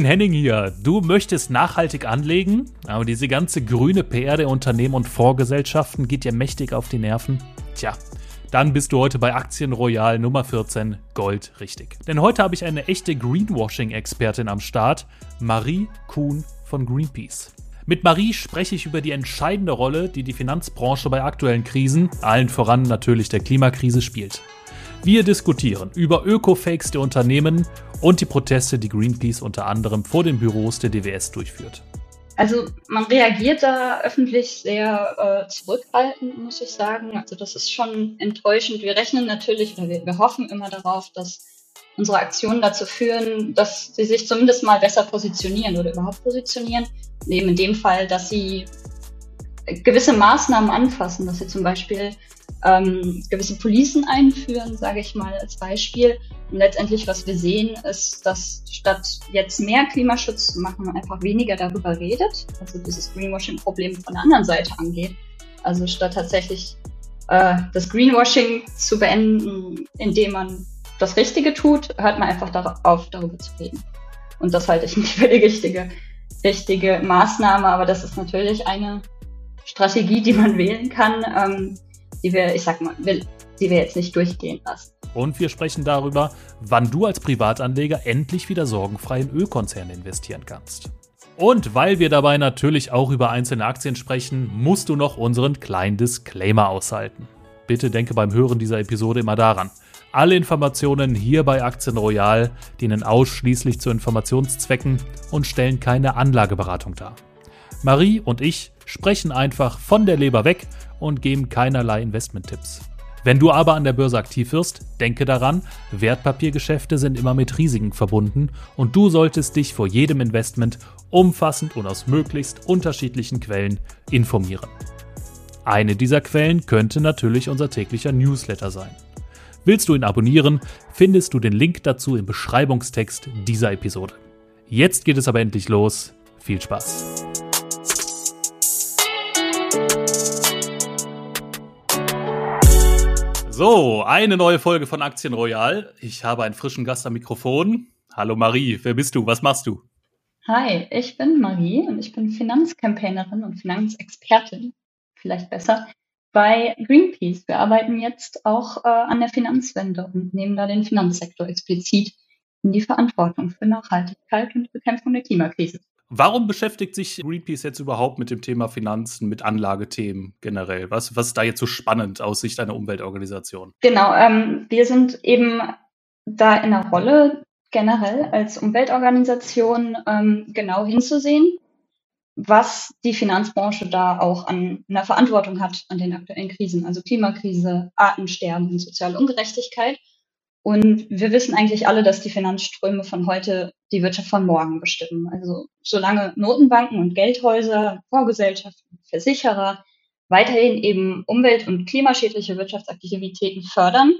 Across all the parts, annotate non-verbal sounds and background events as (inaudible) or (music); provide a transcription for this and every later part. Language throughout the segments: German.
Moin, Henning hier. Du möchtest nachhaltig anlegen, aber diese ganze grüne PR der Unternehmen und Vorgesellschaften geht dir mächtig auf die Nerven? Tja, dann bist du heute bei Aktien Royal Nummer 14 Gold richtig. Denn heute habe ich eine echte Greenwashing-Expertin am Start, Marie Kuhn von Greenpeace. Mit Marie spreche ich über die entscheidende Rolle, die die Finanzbranche bei aktuellen Krisen, allen voran natürlich der Klimakrise, spielt. Wir diskutieren über Öko-Fakes der Unternehmen und die Proteste, die Greenpeace unter anderem vor den Büros der DWS durchführt. Also man reagiert da öffentlich sehr äh, zurückhaltend, muss ich sagen. Also das ist schon enttäuschend. Wir rechnen natürlich oder wir, wir hoffen immer darauf, dass unsere Aktionen dazu führen, dass sie sich zumindest mal besser positionieren oder überhaupt positionieren. Eben in dem Fall, dass sie gewisse Maßnahmen anfassen, dass sie zum Beispiel ähm, gewisse Policen einführen, sage ich mal als Beispiel. Und letztendlich, was wir sehen, ist, dass statt jetzt mehr Klimaschutz zu machen, man einfach weniger darüber redet, also dieses Greenwashing-Problem von der anderen Seite angeht. Also statt tatsächlich äh, das Greenwashing zu beenden, indem man das Richtige tut, hört man einfach darauf, darüber zu reden. Und das halte ich (laughs) nicht für die richtige, richtige Maßnahme, aber das ist natürlich eine Strategie, die man wählen kann. Ähm, die wir, ich sag mal, will, die wir jetzt nicht durchgehen lassen. Und wir sprechen darüber, wann du als Privatanleger endlich wieder sorgenfrei in Ölkonzerne investieren kannst. Und weil wir dabei natürlich auch über einzelne Aktien sprechen, musst du noch unseren kleinen Disclaimer aushalten. Bitte denke beim Hören dieser Episode immer daran. Alle Informationen hier bei Aktien Royal dienen ausschließlich zu Informationszwecken und stellen keine Anlageberatung dar. Marie und ich sprechen einfach von der Leber weg und geben keinerlei Investmenttipps. Wenn du aber an der Börse aktiv wirst, denke daran, Wertpapiergeschäfte sind immer mit Risiken verbunden und du solltest dich vor jedem Investment umfassend und aus möglichst unterschiedlichen Quellen informieren. Eine dieser Quellen könnte natürlich unser täglicher Newsletter sein. Willst du ihn abonnieren, findest du den Link dazu im Beschreibungstext dieser Episode. Jetzt geht es aber endlich los. Viel Spaß! So, eine neue Folge von Aktien Royal. Ich habe einen frischen Gast am Mikrofon. Hallo Marie, wer bist du? Was machst du? Hi, ich bin Marie und ich bin Finanzcampaignerin und Finanzexpertin, vielleicht besser, bei Greenpeace. Wir arbeiten jetzt auch äh, an der Finanzwende und nehmen da den Finanzsektor explizit in die Verantwortung für Nachhaltigkeit und Bekämpfung der Klimakrise. Warum beschäftigt sich Greenpeace jetzt überhaupt mit dem Thema Finanzen, mit Anlagethemen generell? Was, was ist da jetzt so spannend aus Sicht einer Umweltorganisation? Genau, ähm, wir sind eben da in der Rolle, generell als Umweltorganisation ähm, genau hinzusehen, was die Finanzbranche da auch an einer Verantwortung hat an den aktuellen Krisen, also Klimakrise, Artensterben und soziale Ungerechtigkeit. Und wir wissen eigentlich alle, dass die Finanzströme von heute die Wirtschaft von morgen bestimmen. Also solange Notenbanken und Geldhäuser, Vorgesellschaften, Versicherer weiterhin eben umwelt- und klimaschädliche Wirtschaftsaktivitäten fördern,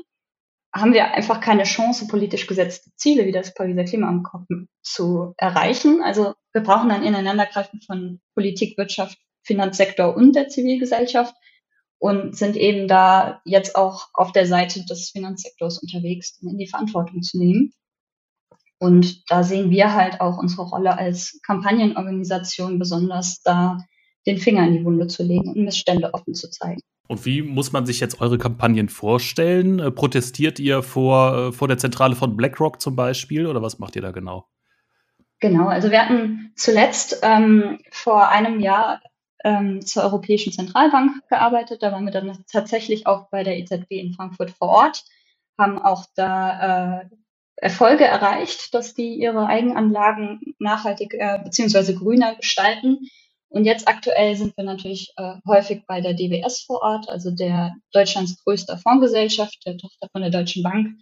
haben wir einfach keine Chance, politisch gesetzte Ziele wie das Pariser Klimaabkommen zu erreichen. Also wir brauchen ein Ineinandergreifen von Politik, Wirtschaft, Finanzsektor und der Zivilgesellschaft und sind eben da jetzt auch auf der Seite des Finanzsektors unterwegs, in die Verantwortung zu nehmen. Und da sehen wir halt auch unsere Rolle als Kampagnenorganisation besonders, da den Finger in die Wunde zu legen und Missstände offen zu zeigen. Und wie muss man sich jetzt eure Kampagnen vorstellen? Äh, protestiert ihr vor, äh, vor der Zentrale von BlackRock zum Beispiel oder was macht ihr da genau? Genau, also wir hatten zuletzt ähm, vor einem Jahr ähm, zur Europäischen Zentralbank gearbeitet. Da waren wir dann tatsächlich auch bei der EZB in Frankfurt vor Ort, haben auch da äh, Erfolge erreicht, dass die ihre Eigenanlagen nachhaltig äh, bzw. grüner gestalten. Und jetzt aktuell sind wir natürlich äh, häufig bei der DWS vor Ort, also der Deutschlands größter Fondsgesellschaft, der Tochter von der Deutschen Bank,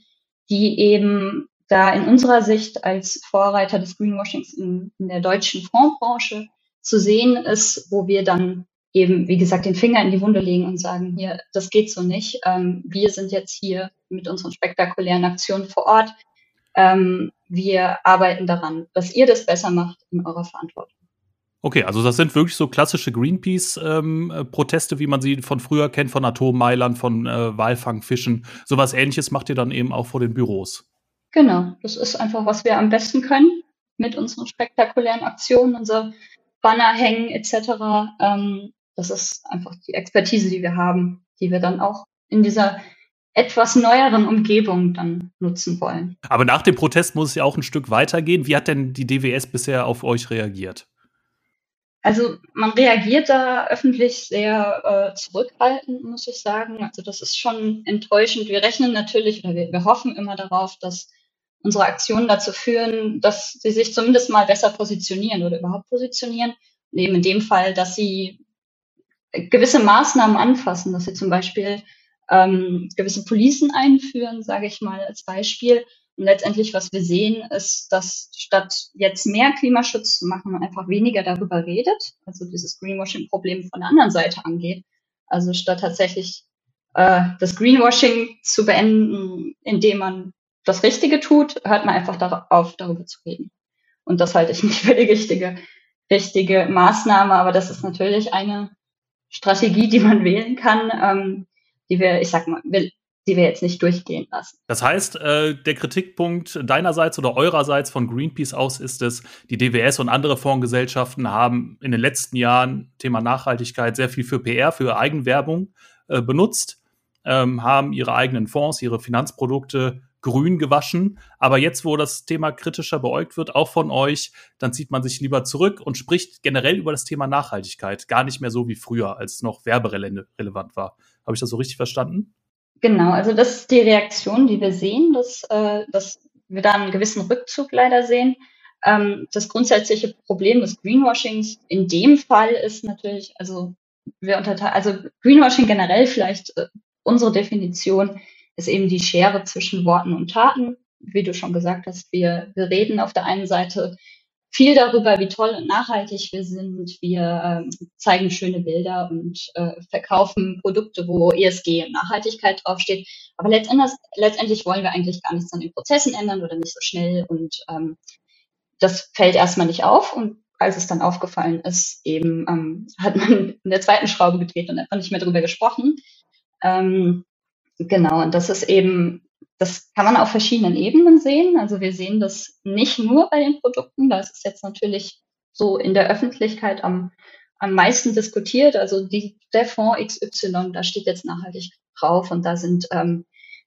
die eben da in unserer Sicht als Vorreiter des Greenwashings in, in der deutschen Fondsbranche zu sehen ist, wo wir dann eben, wie gesagt, den Finger in die Wunde legen und sagen, hier, das geht so nicht. Ähm, wir sind jetzt hier mit unseren spektakulären Aktionen vor Ort. Ähm, wir arbeiten daran, dass ihr das besser macht in eurer Verantwortung. Okay, also das sind wirklich so klassische Greenpeace-Proteste, ähm, wie man sie von früher kennt, von Atommeilern, von äh, Walfangfischen. Sowas ähnliches macht ihr dann eben auch vor den Büros. Genau, das ist einfach, was wir am besten können mit unseren spektakulären Aktionen, unser Banner hängen etc. Ähm, das ist einfach die Expertise, die wir haben, die wir dann auch in dieser etwas neueren Umgebung dann nutzen wollen. Aber nach dem Protest muss es ja auch ein Stück weitergehen. Wie hat denn die DWS bisher auf euch reagiert? Also man reagiert da öffentlich sehr äh, zurückhaltend, muss ich sagen. Also das ist schon enttäuschend. Wir rechnen natürlich oder wir, wir hoffen immer darauf, dass unsere Aktionen dazu führen, dass sie sich zumindest mal besser positionieren oder überhaupt positionieren. Und eben in dem Fall, dass sie gewisse Maßnahmen anfassen, dass sie zum Beispiel ähm, gewisse Policen einführen, sage ich mal als Beispiel. Und letztendlich, was wir sehen, ist, dass statt jetzt mehr Klimaschutz zu machen, man einfach weniger darüber redet, also dieses Greenwashing-Problem von der anderen Seite angeht. Also statt tatsächlich äh, das Greenwashing zu beenden, indem man das Richtige tut, hört man einfach darauf, darüber zu reden. Und das halte ich (laughs) nicht für die richtige, richtige Maßnahme, aber das ist natürlich eine Strategie, die man wählen kann, ähm, die wir, ich sag mal, will, die wir jetzt nicht durchgehen lassen. Das heißt, äh, der Kritikpunkt deinerseits oder eurerseits von Greenpeace aus ist es, die DWS und andere Fondsgesellschaften haben in den letzten Jahren Thema Nachhaltigkeit sehr viel für PR, für Eigenwerbung äh, benutzt, ähm, haben ihre eigenen Fonds, ihre Finanzprodukte grün gewaschen. Aber jetzt, wo das Thema kritischer beäugt wird, auch von euch, dann zieht man sich lieber zurück und spricht generell über das Thema Nachhaltigkeit. Gar nicht mehr so wie früher, als es noch werberelevant war. Habe ich das so richtig verstanden? Genau, also das ist die Reaktion, die wir sehen, dass, äh, dass wir da einen gewissen Rückzug leider sehen. Ähm, das grundsätzliche Problem des Greenwashings in dem Fall ist natürlich, also wir unterteilen, also Greenwashing generell vielleicht äh, unsere Definition ist eben die Schere zwischen Worten und Taten. Wie du schon gesagt hast, wir, wir reden auf der einen Seite viel darüber, wie toll und nachhaltig wir sind. Wir äh, zeigen schöne Bilder und äh, verkaufen Produkte, wo ESG und Nachhaltigkeit draufsteht. Aber letztendlich, letztendlich wollen wir eigentlich gar nichts an den Prozessen ändern oder nicht so schnell. Und ähm, das fällt erstmal nicht auf. Und als es dann aufgefallen ist, eben ähm, hat man in der zweiten Schraube gedreht und einfach nicht mehr darüber gesprochen. Ähm, Genau, und das ist eben, das kann man auf verschiedenen Ebenen sehen. Also wir sehen das nicht nur bei den Produkten, da ist es jetzt natürlich so in der Öffentlichkeit am, am meisten diskutiert. Also die, der Fonds XY, da steht jetzt nachhaltig drauf und da sind, ähm,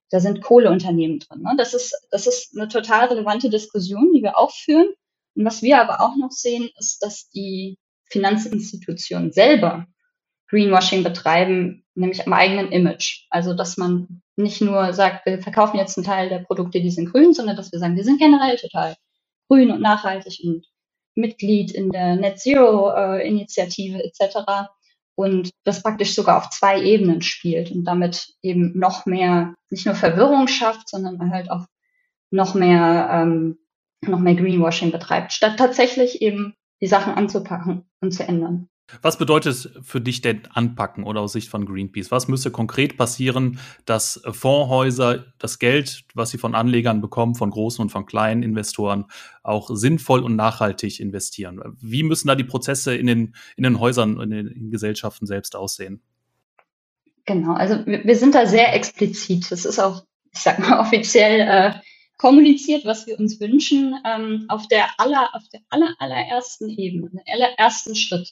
da sind Kohleunternehmen drin. Ne? Das, ist, das ist eine total relevante Diskussion, die wir auch führen. Und was wir aber auch noch sehen, ist, dass die Finanzinstitutionen selber Greenwashing betreiben, nämlich am eigenen Image. Also, dass man nicht nur sagt, wir verkaufen jetzt einen Teil der Produkte, die sind grün, sondern dass wir sagen, wir sind generell total grün und nachhaltig und Mitglied in der Net Zero äh, Initiative etc. Und das praktisch sogar auf zwei Ebenen spielt und damit eben noch mehr, nicht nur Verwirrung schafft, sondern halt auch noch mehr, ähm, noch mehr Greenwashing betreibt, statt tatsächlich eben die Sachen anzupacken und zu ändern. Was bedeutet für dich denn anpacken oder aus Sicht von Greenpeace? Was müsste konkret passieren, dass Fondshäuser das Geld, was sie von Anlegern bekommen, von großen und von kleinen Investoren, auch sinnvoll und nachhaltig investieren? Wie müssen da die Prozesse in den, in den Häusern, in den Gesellschaften selbst aussehen? Genau, also wir sind da sehr explizit. Das ist auch, ich sag mal, (laughs) offiziell äh, kommuniziert, was wir uns wünschen, ähm, auf der aller, auf der aller, allerersten Ebene, allerersten Schritt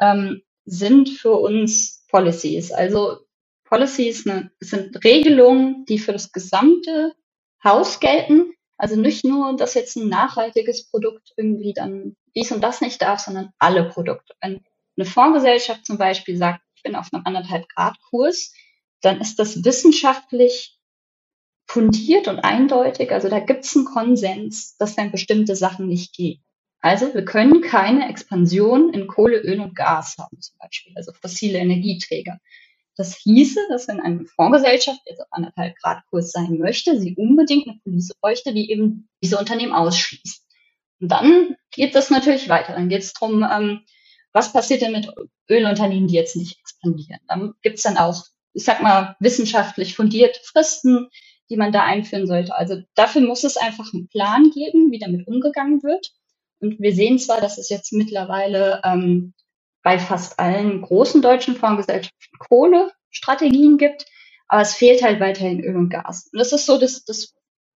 ähm, sind für uns Policies. Also Policies ne, sind Regelungen, die für das gesamte Haus gelten. Also nicht nur, dass jetzt ein nachhaltiges Produkt irgendwie dann dies und das nicht darf, sondern alle Produkte. Wenn eine Fondsgesellschaft zum Beispiel sagt, ich bin auf einem anderthalb Grad Kurs, dann ist das wissenschaftlich fundiert und eindeutig. Also da gibt es einen Konsens, dass dann bestimmte Sachen nicht gehen. Also wir können keine Expansion in Kohle, Öl und Gas haben zum Beispiel, also fossile Energieträger. Das hieße, dass wenn eine Fondsgesellschaft jetzt auf anderthalb Grad Kurs sein möchte, sie unbedingt eine Police bräuchte, die eben diese Unternehmen ausschließt. Und dann geht das natürlich weiter. Dann geht es darum, ähm, was passiert denn mit Ölunternehmen, die jetzt nicht expandieren. Dann gibt es dann auch, ich sag mal, wissenschaftlich fundierte Fristen, die man da einführen sollte. Also dafür muss es einfach einen Plan geben, wie damit umgegangen wird. Und wir sehen zwar, dass es jetzt mittlerweile ähm, bei fast allen großen deutschen Fondsgesellschaften Kohlestrategien gibt, aber es fehlt halt weiterhin Öl und Gas. Und das ist so das, das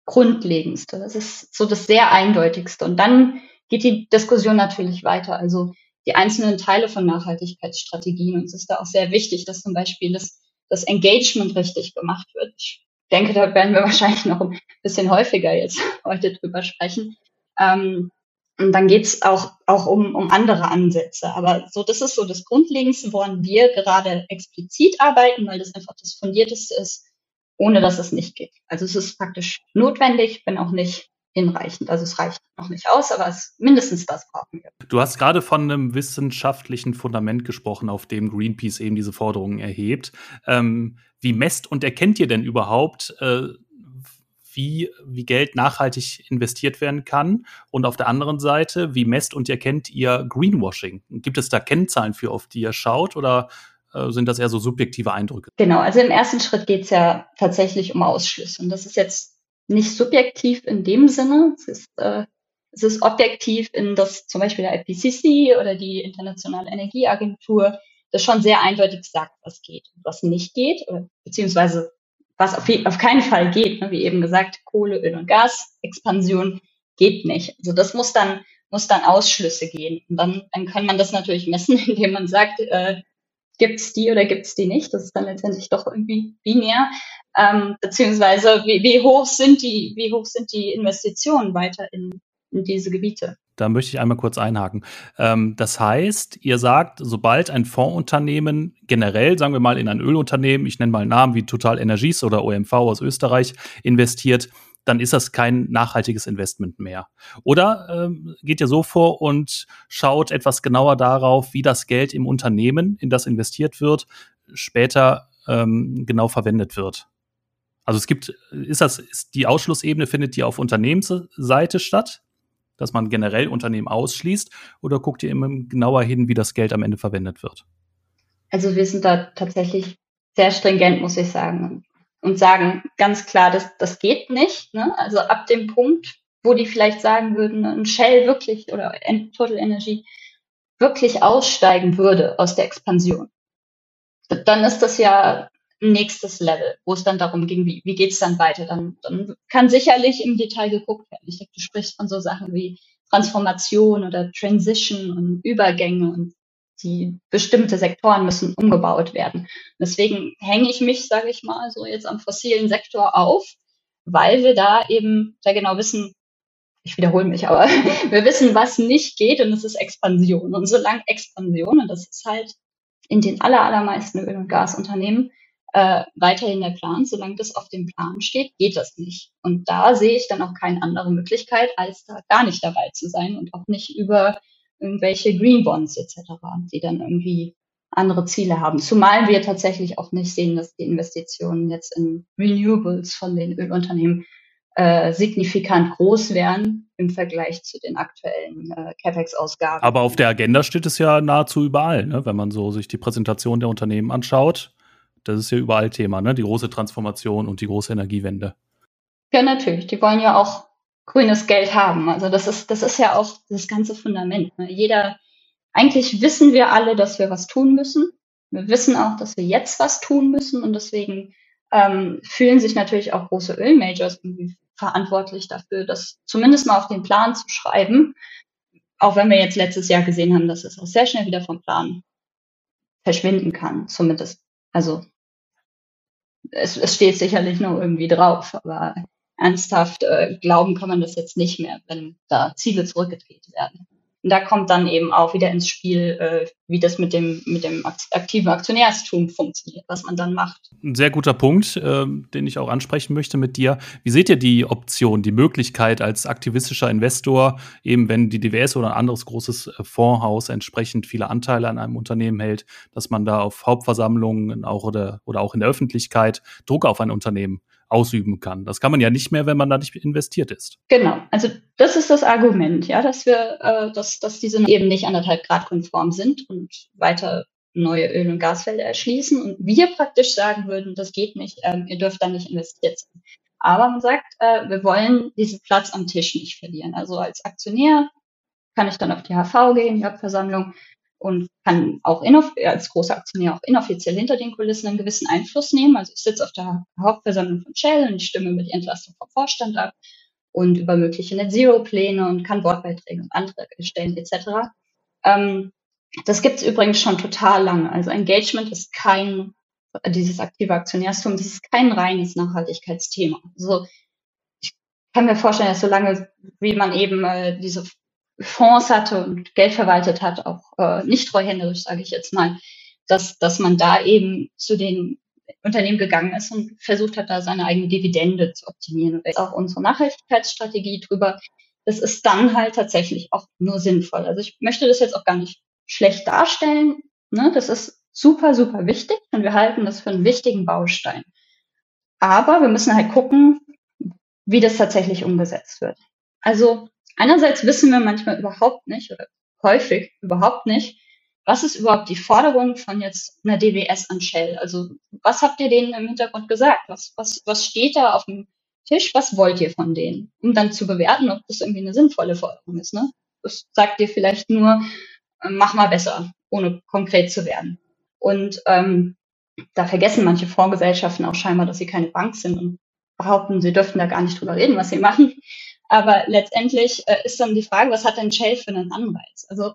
Grundlegendste. Das ist so das sehr eindeutigste. Und dann geht die Diskussion natürlich weiter. Also die einzelnen Teile von Nachhaltigkeitsstrategien. Und es ist da auch sehr wichtig, dass zum Beispiel das, das Engagement richtig gemacht wird. Ich denke, da werden wir (laughs) wahrscheinlich noch ein bisschen häufiger jetzt (laughs) heute drüber sprechen. Ähm, und dann geht's auch, auch um, um andere Ansätze. Aber so, das ist so das Grundlegendste, woran wir gerade explizit arbeiten, weil das einfach das Fundierteste ist, ohne dass es nicht geht. Also es ist praktisch notwendig, wenn auch nicht hinreichend. Also es reicht noch nicht aus, aber es mindestens das brauchen wir. Du hast gerade von einem wissenschaftlichen Fundament gesprochen, auf dem Greenpeace eben diese Forderungen erhebt. Ähm, wie messt und erkennt ihr denn überhaupt, äh, wie, wie Geld nachhaltig investiert werden kann? Und auf der anderen Seite, wie messt und erkennt ihr Greenwashing? Gibt es da Kennzahlen für, auf die ihr schaut oder äh, sind das eher so subjektive Eindrücke? Genau, also im ersten Schritt geht es ja tatsächlich um Ausschlüsse. Und das ist jetzt nicht subjektiv in dem Sinne. Es ist, äh, es ist objektiv in das zum Beispiel der IPCC oder die Internationale Energieagentur das schon sehr eindeutig sagt, was geht und was nicht geht, beziehungsweise was auf, auf keinen Fall geht. Ne? Wie eben gesagt, Kohle, Öl und Gas, Expansion geht nicht. Also das muss dann muss dann Ausschlüsse gehen. Und dann, dann kann man das natürlich messen, (laughs) indem man sagt, äh, gibt's die oder gibt's die nicht? Das ist dann letztendlich doch irgendwie binär ähm, beziehungsweise wie, wie hoch sind die, wie hoch sind die Investitionen weiter in, in diese Gebiete? Da möchte ich einmal kurz einhaken. Ähm, das heißt, ihr sagt, sobald ein Fondsunternehmen generell, sagen wir mal, in ein Ölunternehmen, ich nenne mal Namen wie Total Energies oder OMV aus Österreich, investiert, dann ist das kein nachhaltiges Investment mehr. Oder ähm, geht ihr so vor und schaut etwas genauer darauf, wie das Geld im Unternehmen, in das investiert wird, später ähm, genau verwendet wird? Also es gibt, ist das, ist die Ausschlussebene findet die auf Unternehmensseite statt, dass man generell Unternehmen ausschließt, oder guckt ihr immer genauer hin, wie das Geld am Ende verwendet wird? Also wir sind da tatsächlich sehr stringent, muss ich sagen, und sagen ganz klar, das, das geht nicht. Ne? Also ab dem Punkt, wo die vielleicht sagen würden, ein Shell wirklich oder Total Energy wirklich aussteigen würde aus der Expansion, dann ist das ja nächstes Level, wo es dann darum ging, wie, wie geht's dann weiter. Dann, dann kann sicherlich im Detail geguckt werden. Ich denke, du sprichst von so Sachen wie Transformation oder Transition und Übergänge und die bestimmte Sektoren müssen umgebaut werden. Deswegen hänge ich mich, sage ich mal, so jetzt am fossilen Sektor auf, weil wir da eben sehr genau wissen, ich wiederhole mich, aber (laughs) wir wissen, was nicht geht und das ist Expansion. Und solange Expansion, und das ist halt in den aller, allermeisten Öl- und Gasunternehmen, äh, weiterhin der Plan. Solange das auf dem Plan steht, geht das nicht. Und da sehe ich dann auch keine andere Möglichkeit, als da gar nicht dabei zu sein und auch nicht über irgendwelche Green Bonds etc., die dann irgendwie andere Ziele haben. Zumal wir tatsächlich auch nicht sehen, dass die Investitionen jetzt in Renewables von den Ölunternehmen äh, signifikant groß wären im Vergleich zu den aktuellen äh, CapEx-Ausgaben. Aber auf der Agenda steht es ja nahezu überall, ne? wenn man so sich die Präsentation der Unternehmen anschaut. Das ist ja überall Thema, ne? Die große Transformation und die große Energiewende. Ja, natürlich. Die wollen ja auch grünes Geld haben. Also das ist, das ist ja auch das ganze Fundament. Ne? Jeder, eigentlich wissen wir alle, dass wir was tun müssen. Wir wissen auch, dass wir jetzt was tun müssen und deswegen ähm, fühlen sich natürlich auch große Ölmajors irgendwie verantwortlich dafür, das zumindest mal auf den Plan zu schreiben. Auch wenn wir jetzt letztes Jahr gesehen haben, dass es auch sehr schnell wieder vom Plan verschwinden kann, zumindest. Also es, es steht sicherlich noch irgendwie drauf, aber ernsthaft äh, glauben kann man das jetzt nicht mehr, wenn da Ziele zurückgedreht werden. Und da kommt dann eben auch wieder ins Spiel, äh, wie das mit dem, mit dem aktiven Aktionärstum funktioniert, was man dann macht. Ein sehr guter Punkt, äh, den ich auch ansprechen möchte mit dir. Wie seht ihr die Option, die Möglichkeit als aktivistischer Investor, eben wenn die DWS oder ein anderes großes äh, Fondshaus entsprechend viele Anteile an einem Unternehmen hält, dass man da auf Hauptversammlungen auch oder, oder auch in der Öffentlichkeit Druck auf ein Unternehmen ausüben kann. Das kann man ja nicht mehr, wenn man da nicht investiert ist. Genau, also das ist das Argument, ja, dass wir, äh, dass, dass diese eben nicht anderthalb Grad konform sind und weiter neue Öl- und Gasfelder erschließen und wir praktisch sagen würden, das geht nicht, ähm, ihr dürft da nicht investiert sein. Aber man sagt, äh, wir wollen diesen Platz am Tisch nicht verlieren. Also als Aktionär kann ich dann auf die HV gehen, die Hauptversammlung, und kann auch als großer Aktionär auch inoffiziell hinter den Kulissen einen gewissen Einfluss nehmen. Also ich sitze auf der Hauptversammlung von Shell und ich stimme mit die Entlastung vom Vorstand ab. und über mögliche Net-Zero-Pläne und kann Wortbeiträge und Anträge stellen etc. Ähm, das gibt es übrigens schon total lange. Also Engagement ist kein, dieses aktive Aktionärstum, das ist kein reines Nachhaltigkeitsthema. Also ich kann mir vorstellen, dass solange wie man eben äh, diese Fonds hatte und Geld verwaltet hat, auch äh, nicht treuhänderisch, sage ich jetzt mal, dass, dass man da eben zu den Unternehmen gegangen ist und versucht hat, da seine eigene Dividende zu optimieren. Und ist auch unsere Nachhaltigkeitsstrategie drüber. Das ist dann halt tatsächlich auch nur sinnvoll. Also ich möchte das jetzt auch gar nicht schlecht darstellen. Ne? Das ist super, super wichtig und wir halten das für einen wichtigen Baustein. Aber wir müssen halt gucken, wie das tatsächlich umgesetzt wird. Also einerseits wissen wir manchmal überhaupt nicht oder häufig überhaupt nicht, was ist überhaupt die Forderung von jetzt einer DWS an Shell? Also was habt ihr denen im Hintergrund gesagt? Was, was, was steht da auf dem Tisch? Was wollt ihr von denen? Um dann zu bewerten, ob das irgendwie eine sinnvolle Forderung ist. Ne? Das sagt ihr vielleicht nur, äh, mach mal besser, ohne konkret zu werden. Und ähm, da vergessen manche Fondsgesellschaften auch scheinbar, dass sie keine Bank sind und behaupten, sie dürften da gar nicht drüber reden, was sie machen. Aber letztendlich äh, ist dann die Frage, was hat denn Shell für einen Anreiz? Also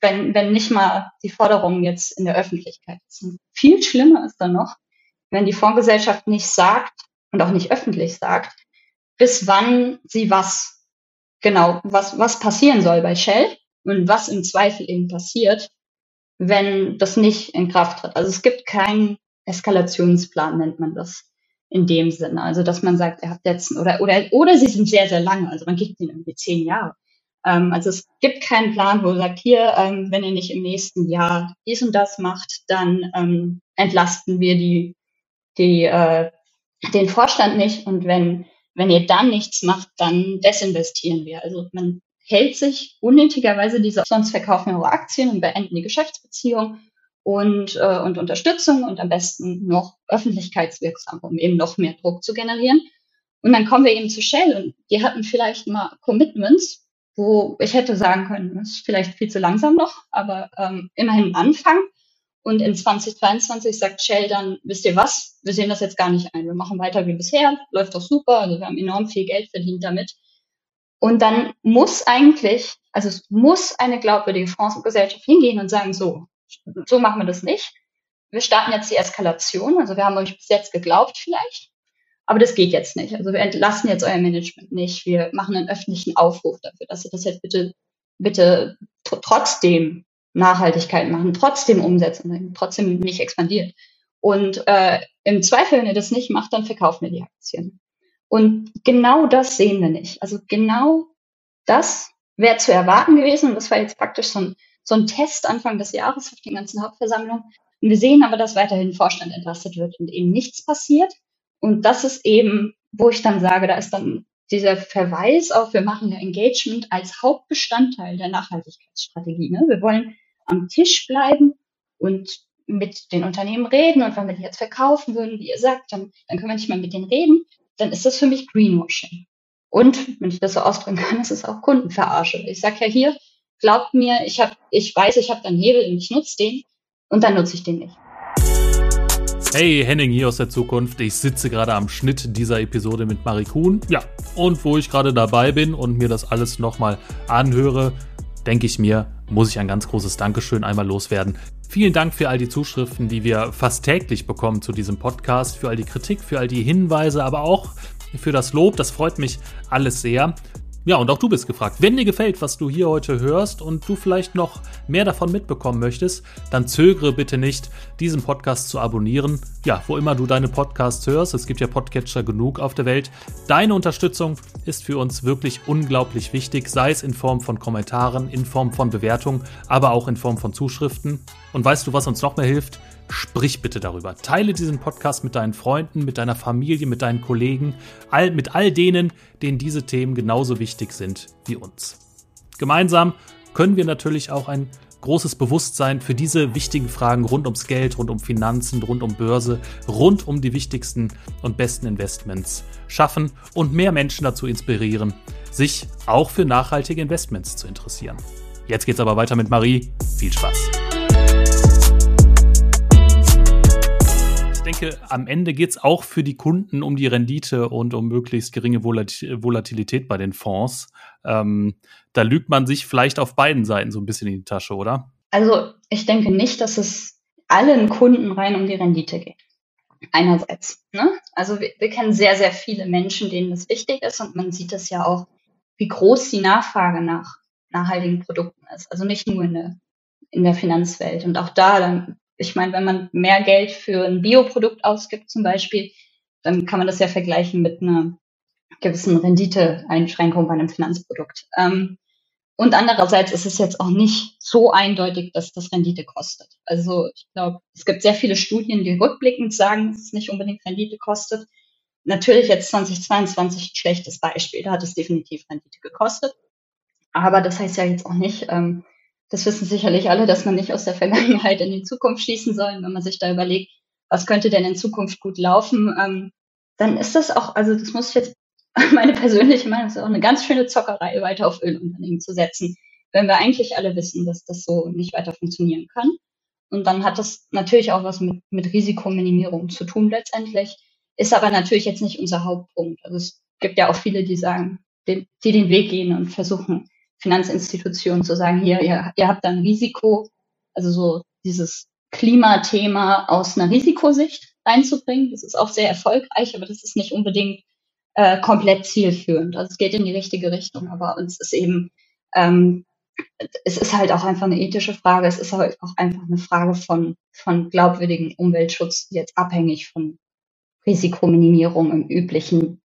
wenn, wenn nicht mal die Forderungen jetzt in der Öffentlichkeit sind. Viel schlimmer ist dann noch, wenn die Fondsgesellschaft nicht sagt und auch nicht öffentlich sagt, bis wann sie was genau, was, was passieren soll bei Shell und was im Zweifel eben passiert, wenn das nicht in Kraft tritt. Also es gibt keinen Eskalationsplan, nennt man das in dem Sinne. Also dass man sagt, er hat jetzt oder oder oder sie sind sehr sehr lange. Also man gibt ihnen irgendwie zehn Jahre. Ähm, also es gibt keinen Plan, wo sagt hier, ähm, wenn ihr nicht im nächsten Jahr dies und das macht, dann ähm, entlasten wir die die äh, den Vorstand nicht und wenn wenn ihr dann nichts macht, dann desinvestieren wir. Also man hält sich unnötigerweise diese, sonst verkaufen wir eure Aktien und beenden die Geschäftsbeziehung und, äh, und Unterstützung und am besten noch öffentlichkeitswirksam, um eben noch mehr Druck zu generieren. Und dann kommen wir eben zu Shell und die hatten vielleicht mal Commitments, wo ich hätte sagen können, das ist vielleicht viel zu langsam noch, aber ähm, immerhin Anfang. Und in 2022 sagt Shell dann, wisst ihr was, wir sehen das jetzt gar nicht ein. Wir machen weiter wie bisher, läuft doch super, also wir haben enorm viel Geld verdient damit. Und dann muss eigentlich, also es muss eine glaubwürdige Fondsgesellschaft hingehen und sagen, so, so machen wir das nicht. Wir starten jetzt die Eskalation. Also wir haben euch bis jetzt geglaubt vielleicht, aber das geht jetzt nicht. Also wir entlassen jetzt euer Management nicht. Wir machen einen öffentlichen Aufruf dafür, dass ihr das jetzt bitte, bitte trotzdem Nachhaltigkeit machen, trotzdem umsetzen, trotzdem nicht expandiert. Und äh, im Zweifel, wenn ihr das nicht macht, dann verkaufen wir die Aktien. Und genau das sehen wir nicht. Also genau das wäre zu erwarten gewesen. Und das war jetzt praktisch so ein, so ein Test Anfang des Jahres auf den ganzen Hauptversammlungen. Und wir sehen aber, dass weiterhin Vorstand entlastet wird und eben nichts passiert. Und das ist eben, wo ich dann sage, da ist dann dieser Verweis auf, wir machen ja Engagement als Hauptbestandteil der Nachhaltigkeitsstrategie. Ne? Wir wollen am Tisch bleiben und mit den Unternehmen reden und wenn wir die jetzt verkaufen würden, wie ihr sagt, dann, dann können wir nicht mehr mit denen reden dann ist das für mich Greenwashing. Und, wenn ich das so ausdrücken kann, ist es auch Kundenverarsche. Ich sage ja hier, glaubt mir, ich, hab, ich weiß, ich habe dann Hebel und ich nutze den und dann nutze ich den nicht. Hey, Henning hier aus der Zukunft. Ich sitze gerade am Schnitt dieser Episode mit Marie Kuhn. Ja, und wo ich gerade dabei bin und mir das alles nochmal anhöre, denke ich mir, muss ich ein ganz großes Dankeschön einmal loswerden. Vielen Dank für all die Zuschriften, die wir fast täglich bekommen zu diesem Podcast, für all die Kritik, für all die Hinweise, aber auch für das Lob. Das freut mich alles sehr. Ja, und auch du bist gefragt. Wenn dir gefällt, was du hier heute hörst und du vielleicht noch mehr davon mitbekommen möchtest, dann zögere bitte nicht, diesen Podcast zu abonnieren. Ja, wo immer du deine Podcasts hörst, es gibt ja Podcatcher genug auf der Welt. Deine Unterstützung ist für uns wirklich unglaublich wichtig, sei es in Form von Kommentaren, in Form von Bewertungen, aber auch in Form von Zuschriften. Und weißt du, was uns noch mehr hilft? Sprich bitte darüber. Teile diesen Podcast mit deinen Freunden, mit deiner Familie, mit deinen Kollegen, all, mit all denen, denen diese Themen genauso wichtig sind wie uns. Gemeinsam können wir natürlich auch ein großes Bewusstsein für diese wichtigen Fragen rund ums Geld, rund um Finanzen, rund um Börse, rund um die wichtigsten und besten Investments schaffen und mehr Menschen dazu inspirieren, sich auch für nachhaltige Investments zu interessieren. Jetzt geht's aber weiter mit Marie. Viel Spaß! Denke, am Ende geht es auch für die Kunden um die Rendite und um möglichst geringe Volatilität bei den Fonds. Ähm, da lügt man sich vielleicht auf beiden Seiten so ein bisschen in die Tasche, oder? Also ich denke nicht, dass es allen Kunden rein um die Rendite geht. Einerseits. Ne? Also wir, wir kennen sehr, sehr viele Menschen, denen das wichtig ist und man sieht das ja auch, wie groß die Nachfrage nach nachhaltigen Produkten ist. Also nicht nur in der, in der Finanzwelt. Und auch da, dann, ich meine, wenn man mehr Geld für ein Bioprodukt ausgibt zum Beispiel, dann kann man das ja vergleichen mit einer gewissen Renditeeinschränkung bei einem Finanzprodukt. Ähm, und andererseits ist es jetzt auch nicht so eindeutig, dass das Rendite kostet. Also ich glaube, es gibt sehr viele Studien, die rückblickend sagen, dass es nicht unbedingt Rendite kostet. Natürlich jetzt 2022 ein schlechtes Beispiel, da hat es definitiv Rendite gekostet. Aber das heißt ja jetzt auch nicht, ähm, das wissen sicherlich alle, dass man nicht aus der Vergangenheit in die Zukunft schließen soll, wenn man sich da überlegt, was könnte denn in Zukunft gut laufen, ähm, dann ist das auch, also das muss jetzt (laughs) meine persönliche Meinung ist auch eine ganz schöne Zockerei, weiter auf Ölunternehmen zu setzen, wenn wir eigentlich alle wissen, dass das so nicht weiter funktionieren kann. Und dann hat das natürlich auch was mit, mit Risikominimierung zu tun letztendlich, ist aber natürlich jetzt nicht unser Hauptpunkt. Also es gibt ja auch viele, die sagen, die, die den Weg gehen und versuchen, Finanzinstitutionen zu sagen, hier, ihr, ihr habt da ein Risiko, also so dieses Klimathema aus einer Risikosicht reinzubringen. Das ist auch sehr erfolgreich, aber das ist nicht unbedingt äh, komplett zielführend. Also es geht in die richtige Richtung, aber uns ist eben, ähm, es ist halt auch einfach eine ethische Frage, es ist halt auch einfach eine Frage von, von glaubwürdigen Umweltschutz, jetzt abhängig von Risikominimierung im üblichen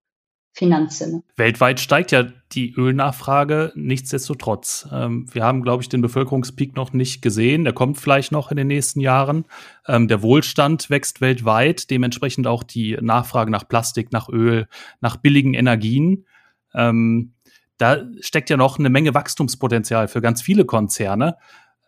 Finanzsinne. Weltweit steigt ja die Ölnachfrage nichtsdestotrotz. Ähm, wir haben, glaube ich, den Bevölkerungspeak noch nicht gesehen. Der kommt vielleicht noch in den nächsten Jahren. Ähm, der Wohlstand wächst weltweit, dementsprechend auch die Nachfrage nach Plastik, nach Öl, nach billigen Energien. Ähm, da steckt ja noch eine Menge Wachstumspotenzial für ganz viele Konzerne.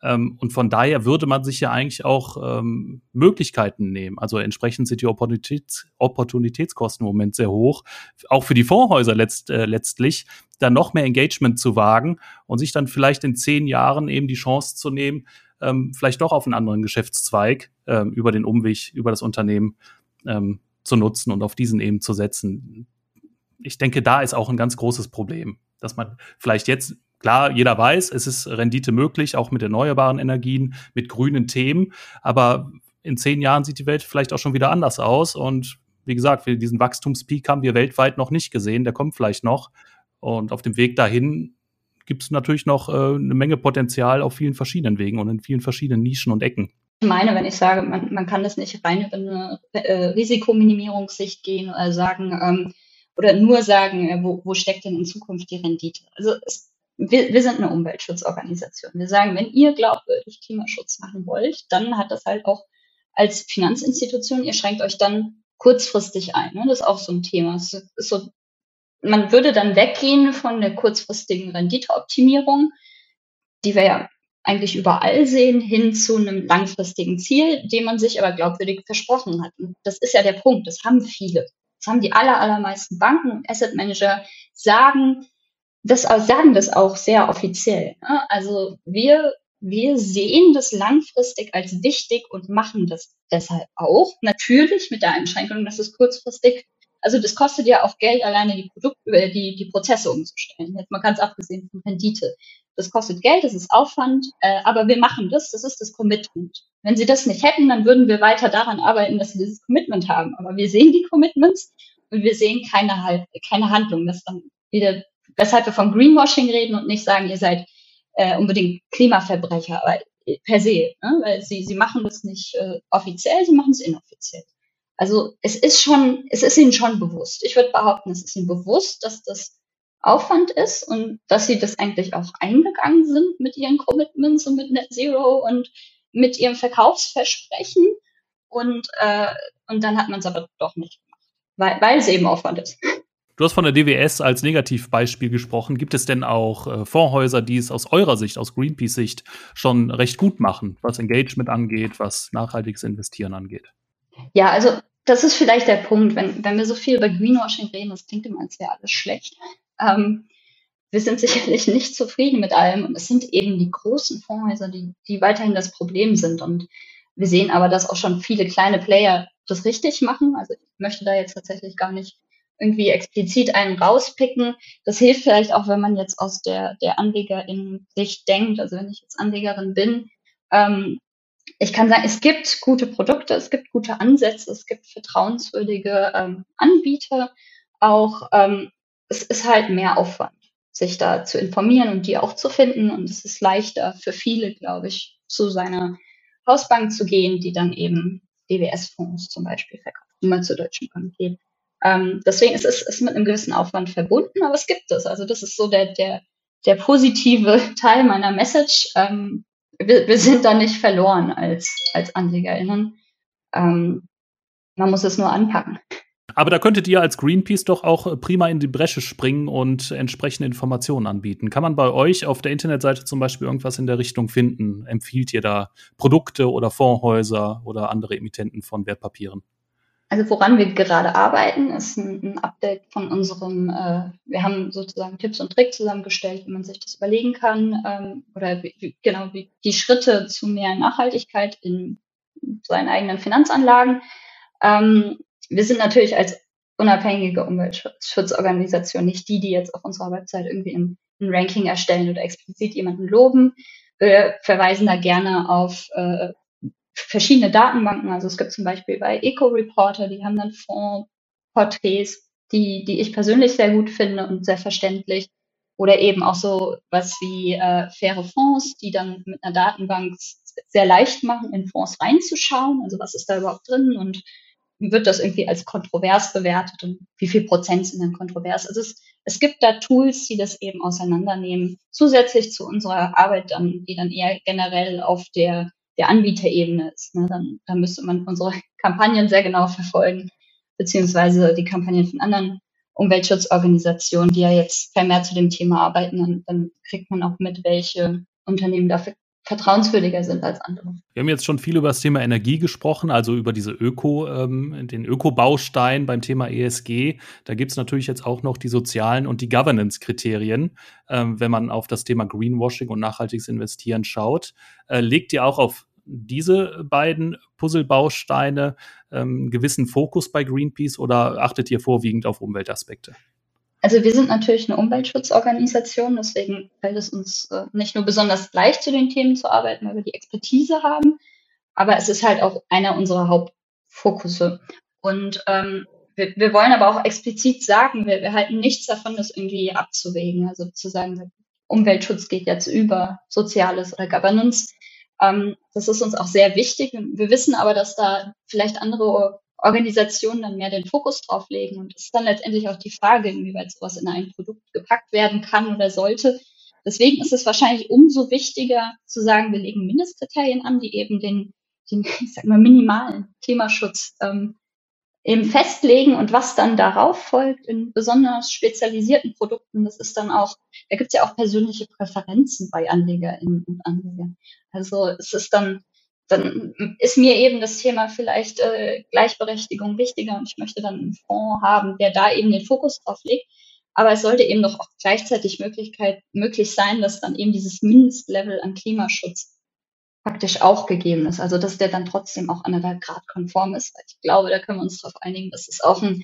Ähm, und von daher würde man sich ja eigentlich auch ähm, Möglichkeiten nehmen. Also entsprechend sind die Opportunitäts Opportunitätskosten im Moment sehr hoch. Auch für die Fondshäuser letzt, äh, letztlich, dann noch mehr Engagement zu wagen und sich dann vielleicht in zehn Jahren eben die Chance zu nehmen, ähm, vielleicht doch auf einen anderen Geschäftszweig ähm, über den Umweg, über das Unternehmen ähm, zu nutzen und auf diesen eben zu setzen. Ich denke, da ist auch ein ganz großes Problem, dass man vielleicht jetzt Klar, jeder weiß, es ist Rendite möglich, auch mit erneuerbaren Energien, mit grünen Themen. Aber in zehn Jahren sieht die Welt vielleicht auch schon wieder anders aus. Und wie gesagt, diesen Wachstumspeak haben wir weltweit noch nicht gesehen. Der kommt vielleicht noch. Und auf dem Weg dahin gibt es natürlich noch äh, eine Menge Potenzial auf vielen verschiedenen Wegen und in vielen verschiedenen Nischen und Ecken. Ich meine, wenn ich sage, man, man kann das nicht rein über eine äh, Risikominimierungssicht gehen oder sagen, ähm, oder nur sagen, äh, wo, wo steckt denn in Zukunft die Rendite? Also es wir, wir sind eine Umweltschutzorganisation. Wir sagen, wenn ihr glaubwürdig Klimaschutz machen wollt, dann hat das halt auch als Finanzinstitution, ihr schränkt euch dann kurzfristig ein. Ne? Das ist auch so ein Thema. Es ist so, man würde dann weggehen von der kurzfristigen Renditeoptimierung, die wir ja eigentlich überall sehen, hin zu einem langfristigen Ziel, dem man sich aber glaubwürdig versprochen hat. Und das ist ja der Punkt. Das haben viele. Das haben die aller, allermeisten Banken, Asset Manager, sagen, das sagen das auch sehr offiziell. Ne? Also wir, wir sehen das langfristig als wichtig und machen das deshalb auch. Natürlich mit der Einschränkung, dass es kurzfristig, also das kostet ja auch Geld, alleine die Produkte, äh, die, die Prozesse umzustellen. Jetzt mal ganz abgesehen von Rendite. Das kostet Geld, das ist Aufwand, äh, aber wir machen das, das ist das Commitment. Wenn sie das nicht hätten, dann würden wir weiter daran arbeiten, dass sie dieses Commitment haben. Aber wir sehen die Commitments und wir sehen keine, keine Handlung, dass dann wieder weshalb wir von Greenwashing reden und nicht sagen, ihr seid äh, unbedingt Klimaverbrecher, aber per se, ne? weil sie, sie machen das nicht äh, offiziell, sie machen es inoffiziell. Also es ist schon, es ist ihnen schon bewusst. Ich würde behaupten, es ist ihnen bewusst, dass das Aufwand ist und dass sie das eigentlich auch eingegangen sind mit ihren Commitments und mit Net Zero und mit ihrem Verkaufsversprechen. Und, äh, und dann hat man es aber doch nicht gemacht, weil, weil es eben Aufwand ist. Du hast von der DWS als Negativbeispiel gesprochen. Gibt es denn auch äh, Fondshäuser, die es aus eurer Sicht, aus Greenpeace-Sicht schon recht gut machen, was Engagement angeht, was nachhaltiges Investieren angeht? Ja, also das ist vielleicht der Punkt, wenn, wenn wir so viel über Greenwashing reden, das klingt immer, als wäre alles schlecht. Ähm, wir sind (laughs) sicherlich nicht zufrieden mit allem und es sind eben die großen Fondshäuser, die, die weiterhin das Problem sind. Und Wir sehen aber, dass auch schon viele kleine Player das richtig machen. Also ich möchte da jetzt tatsächlich gar nicht irgendwie explizit einen rauspicken. Das hilft vielleicht auch, wenn man jetzt aus der, der Anlegerin-Sicht denkt, also wenn ich jetzt Anlegerin bin. Ähm, ich kann sagen, es gibt gute Produkte, es gibt gute Ansätze, es gibt vertrauenswürdige ähm, Anbieter. Auch ähm, es ist halt mehr Aufwand, sich da zu informieren und die auch zu finden. Und es ist leichter für viele, glaube ich, zu seiner Hausbank zu gehen, die dann eben DWS-Fonds zum Beispiel verkauft, man zur Deutschen Bank geht. Ähm, deswegen ist es ist mit einem gewissen Aufwand verbunden, aber es gibt es. Also das ist so der, der, der positive (laughs) Teil meiner Message. Ähm, wir, wir sind da nicht verloren als, als AnlegerInnen. Ähm, man muss es nur anpacken. Aber da könntet ihr als Greenpeace doch auch prima in die Bresche springen und entsprechende Informationen anbieten. Kann man bei euch auf der Internetseite zum Beispiel irgendwas in der Richtung finden? Empfiehlt ihr da Produkte oder Fondshäuser oder andere Emittenten von Wertpapieren? Also woran wir gerade arbeiten, ist ein, ein Update von unserem, äh, wir haben sozusagen Tipps und Tricks zusammengestellt, wie man sich das überlegen kann ähm, oder wie, genau wie die Schritte zu mehr Nachhaltigkeit in seinen eigenen Finanzanlagen. Ähm, wir sind natürlich als unabhängige Umweltschutzorganisation nicht die, die jetzt auf unserer Website irgendwie ein, ein Ranking erstellen oder explizit jemanden loben. Wir verweisen da gerne auf äh, verschiedene Datenbanken. Also es gibt zum Beispiel bei Eco-Reporter, die haben dann Fondsporträts, die, die ich persönlich sehr gut finde und sehr verständlich. Oder eben auch so was wie äh, faire Fonds, die dann mit einer Datenbank sehr leicht machen, in Fonds reinzuschauen. Also was ist da überhaupt drin und wird das irgendwie als kontrovers bewertet und wie viel Prozent sind dann kontrovers. Also es, es gibt da Tools, die das eben auseinandernehmen, zusätzlich zu unserer Arbeit dann, die dann eher generell auf der der Anbieterebene ist. Ne? Dann, dann müsste man unsere (laughs) Kampagnen sehr genau verfolgen, beziehungsweise die Kampagnen von anderen Umweltschutzorganisationen, die ja jetzt vermehrt zu dem Thema arbeiten, dann, dann kriegt man auch mit, welche Unternehmen dafür vertrauenswürdiger sind als andere. Wir haben jetzt schon viel über das Thema Energie gesprochen, also über diese Öko, ähm, den Öko-Baustein beim Thema ESG. Da gibt es natürlich jetzt auch noch die sozialen und die Governance-Kriterien, ähm, wenn man auf das Thema Greenwashing und nachhaltiges Investieren schaut. Äh, legt ihr auch auf diese beiden Puzzlebausteine ähm, gewissen Fokus bei Greenpeace oder achtet ihr vorwiegend auf Umweltaspekte? Also wir sind natürlich eine Umweltschutzorganisation, deswegen fällt es uns äh, nicht nur besonders leicht, zu den Themen zu arbeiten, weil wir die Expertise haben, aber es ist halt auch einer unserer Hauptfokusse. Und ähm, wir, wir wollen aber auch explizit sagen, wir, wir halten nichts davon, das irgendwie abzuwägen. Also zu sagen, Umweltschutz geht jetzt über Soziales oder Governance. Ähm, das ist uns auch sehr wichtig. Wir wissen aber, dass da vielleicht andere Organisationen dann mehr den Fokus drauf legen. Und es ist dann letztendlich auch die Frage, inwieweit sowas in ein Produkt gepackt werden kann oder sollte. Deswegen ist es wahrscheinlich umso wichtiger zu sagen, wir legen Mindestkriterien an, die eben den, den ich sag mal, minimalen Klimaschutz ähm, eben festlegen und was dann darauf folgt in besonders spezialisierten Produkten, das ist dann auch, da gibt es ja auch persönliche Präferenzen bei AnlegerInnen und Anlegern. Also es ist dann dann ist mir eben das Thema vielleicht äh, Gleichberechtigung wichtiger und ich möchte dann einen Fonds haben, der da eben den Fokus drauf legt. Aber es sollte eben doch auch gleichzeitig Möglichkeit, möglich sein, dass dann eben dieses Mindestlevel an Klimaschutz praktisch auch gegeben ist. Also dass der dann trotzdem auch anderthalb Grad konform ist. Ich glaube, da können wir uns darauf einigen, dass es auch ein,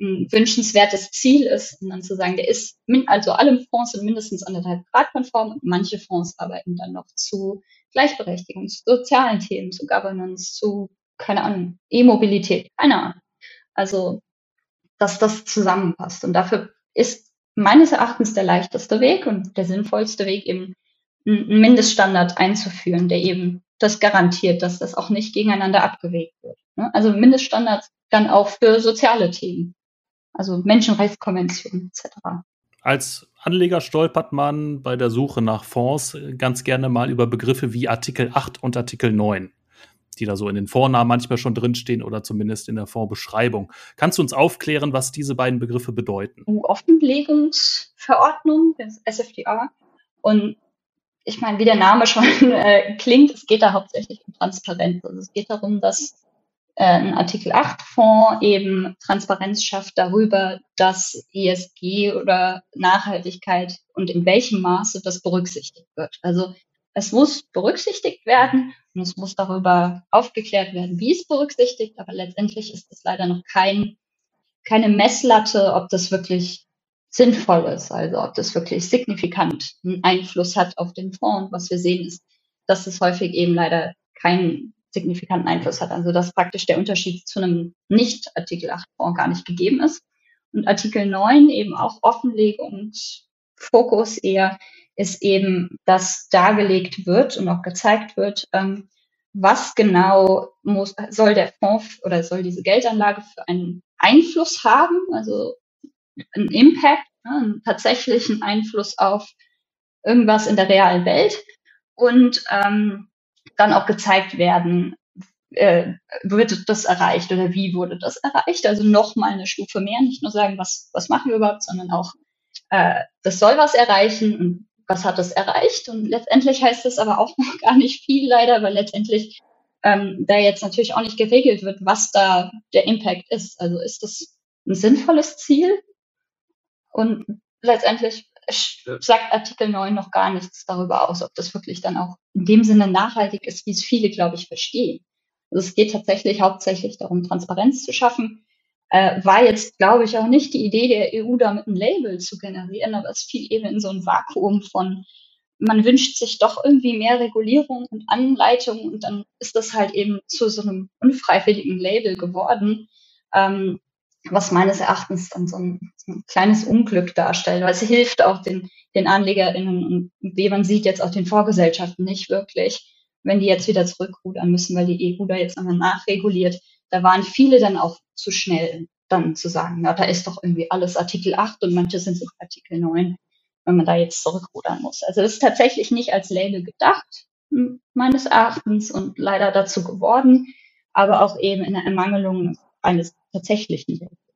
ein wünschenswertes Ziel ist, und dann zu sagen, der ist, also alle Fonds sind mindestens anderthalb Grad konform und manche Fonds arbeiten dann noch zu Gleichberechtigung, zu sozialen Themen, zu Governance, zu, keine Ahnung, E-Mobilität, keine Ahnung. Also, dass das zusammenpasst. Und dafür ist meines Erachtens der leichteste Weg und der sinnvollste Weg eben einen Mindeststandard einzuführen, der eben das garantiert, dass das auch nicht gegeneinander abgewegt wird. Ne? Also Mindeststandards dann auch für soziale Themen, also Menschenrechtskonventionen etc. Als Anleger stolpert man bei der Suche nach Fonds ganz gerne mal über Begriffe wie Artikel 8 und Artikel 9, die da so in den Vornamen manchmal schon drinstehen oder zumindest in der Fondsbeschreibung. Kannst du uns aufklären, was diese beiden Begriffe bedeuten? Offenlegungsverordnung, das SFDR. Und ich meine, wie der Name schon (laughs) äh, klingt, es geht da hauptsächlich um Transparenz. Also es geht darum, dass ein Artikel 8 Fonds eben Transparenz schafft darüber, dass ESG oder Nachhaltigkeit und in welchem Maße das berücksichtigt wird. Also es muss berücksichtigt werden und es muss darüber aufgeklärt werden, wie es berücksichtigt, aber letztendlich ist es leider noch kein, keine Messlatte, ob das wirklich sinnvoll ist, also ob das wirklich signifikant einen Einfluss hat auf den Fonds. Und was wir sehen ist, dass es häufig eben leider keinen signifikanten Einfluss hat. Also dass praktisch der Unterschied zu einem Nicht-Artikel 8 Fonds gar nicht gegeben ist. Und Artikel 9 eben auch Offenlegungsfokus eher ist eben, dass dargelegt wird und auch gezeigt wird, ähm, was genau muss, soll der Fonds oder soll diese Geldanlage für einen Einfluss haben, also einen Impact, ne, einen tatsächlichen Einfluss auf irgendwas in der realen Welt und ähm, dann auch gezeigt werden, äh, wird das erreicht oder wie wurde das erreicht? Also nochmal eine Stufe mehr, nicht nur sagen, was, was machen wir überhaupt, sondern auch, äh, das soll was erreichen und was hat es erreicht? Und letztendlich heißt es aber auch (laughs) noch gar nicht viel leider, weil letztendlich ähm, da jetzt natürlich auch nicht geregelt wird, was da der Impact ist. Also ist das ein sinnvolles Ziel? Und letztendlich sagt Artikel 9 noch gar nichts darüber aus, ob das wirklich dann auch in dem Sinne nachhaltig ist, wie es viele, glaube ich, verstehen. Also es geht tatsächlich hauptsächlich darum, Transparenz zu schaffen. Äh, war jetzt, glaube ich, auch nicht die Idee der EU, damit ein Label zu generieren, aber es fiel eben in so ein Vakuum von, man wünscht sich doch irgendwie mehr Regulierung und Anleitung und dann ist das halt eben zu so einem unfreiwilligen Label geworden. Ähm, was meines Erachtens dann so ein, so ein, kleines Unglück darstellt, weil es hilft auch den, den AnlegerInnen und wie man sieht jetzt auch den Vorgesellschaften nicht wirklich, wenn die jetzt wieder zurückrudern müssen, weil die EU da jetzt nochmal nachreguliert. Da waren viele dann auch zu schnell, dann zu sagen, ja, da ist doch irgendwie alles Artikel 8 und manche sind sogar Artikel 9, wenn man da jetzt zurückrudern muss. Also das ist tatsächlich nicht als Label gedacht, meines Erachtens und leider dazu geworden, aber auch eben in der Ermangelung eines tatsächlichen Labels.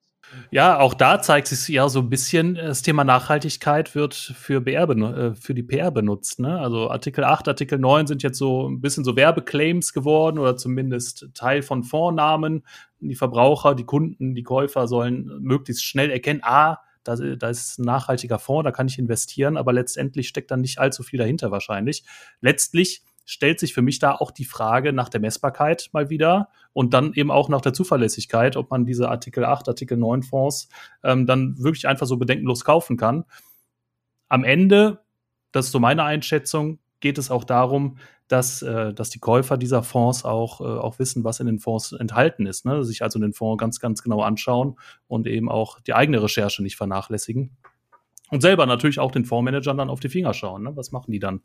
Ja, auch da zeigt sich ja so ein bisschen, das Thema Nachhaltigkeit wird für, BR äh, für die PR benutzt. Ne? Also Artikel 8, Artikel 9 sind jetzt so ein bisschen so Werbeclaims geworden oder zumindest Teil von Vornamen. Die Verbraucher, die Kunden, die Käufer sollen möglichst schnell erkennen, ah, da, da ist ein nachhaltiger Fonds, da kann ich investieren, aber letztendlich steckt dann nicht allzu viel dahinter wahrscheinlich. Letztlich stellt sich für mich da auch die Frage nach der Messbarkeit mal wieder und dann eben auch nach der Zuverlässigkeit, ob man diese Artikel 8, Artikel 9 Fonds ähm, dann wirklich einfach so bedenkenlos kaufen kann. Am Ende, das ist so meine Einschätzung, geht es auch darum, dass, äh, dass die Käufer dieser Fonds auch, äh, auch wissen, was in den Fonds enthalten ist. Ne? Sich also den Fonds ganz, ganz genau anschauen und eben auch die eigene Recherche nicht vernachlässigen. Und selber natürlich auch den Fondsmanagern dann auf die Finger schauen. Ne? Was machen die dann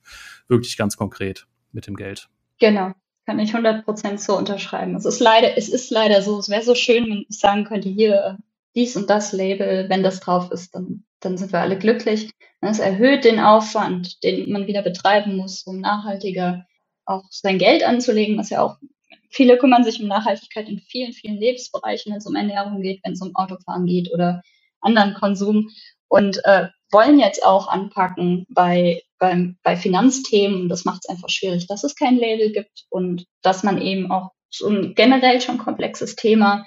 wirklich ganz konkret? Mit dem Geld. Genau, kann ich 100% so unterschreiben. Es ist leider, es ist leider so, es wäre so schön, wenn ich sagen könnte, hier dies und das Label, wenn das drauf ist, dann, dann sind wir alle glücklich. Es erhöht den Aufwand, den man wieder betreiben muss, um nachhaltiger auch sein Geld anzulegen, was ja auch viele kümmern sich um Nachhaltigkeit in vielen, vielen Lebensbereichen, wenn es um Ernährung geht, wenn es um Autofahren geht oder anderen Konsum und äh, wollen jetzt auch anpacken bei beim, bei Finanzthemen, das macht es einfach schwierig, dass es kein Label gibt und dass man eben auch so ein generell schon komplexes Thema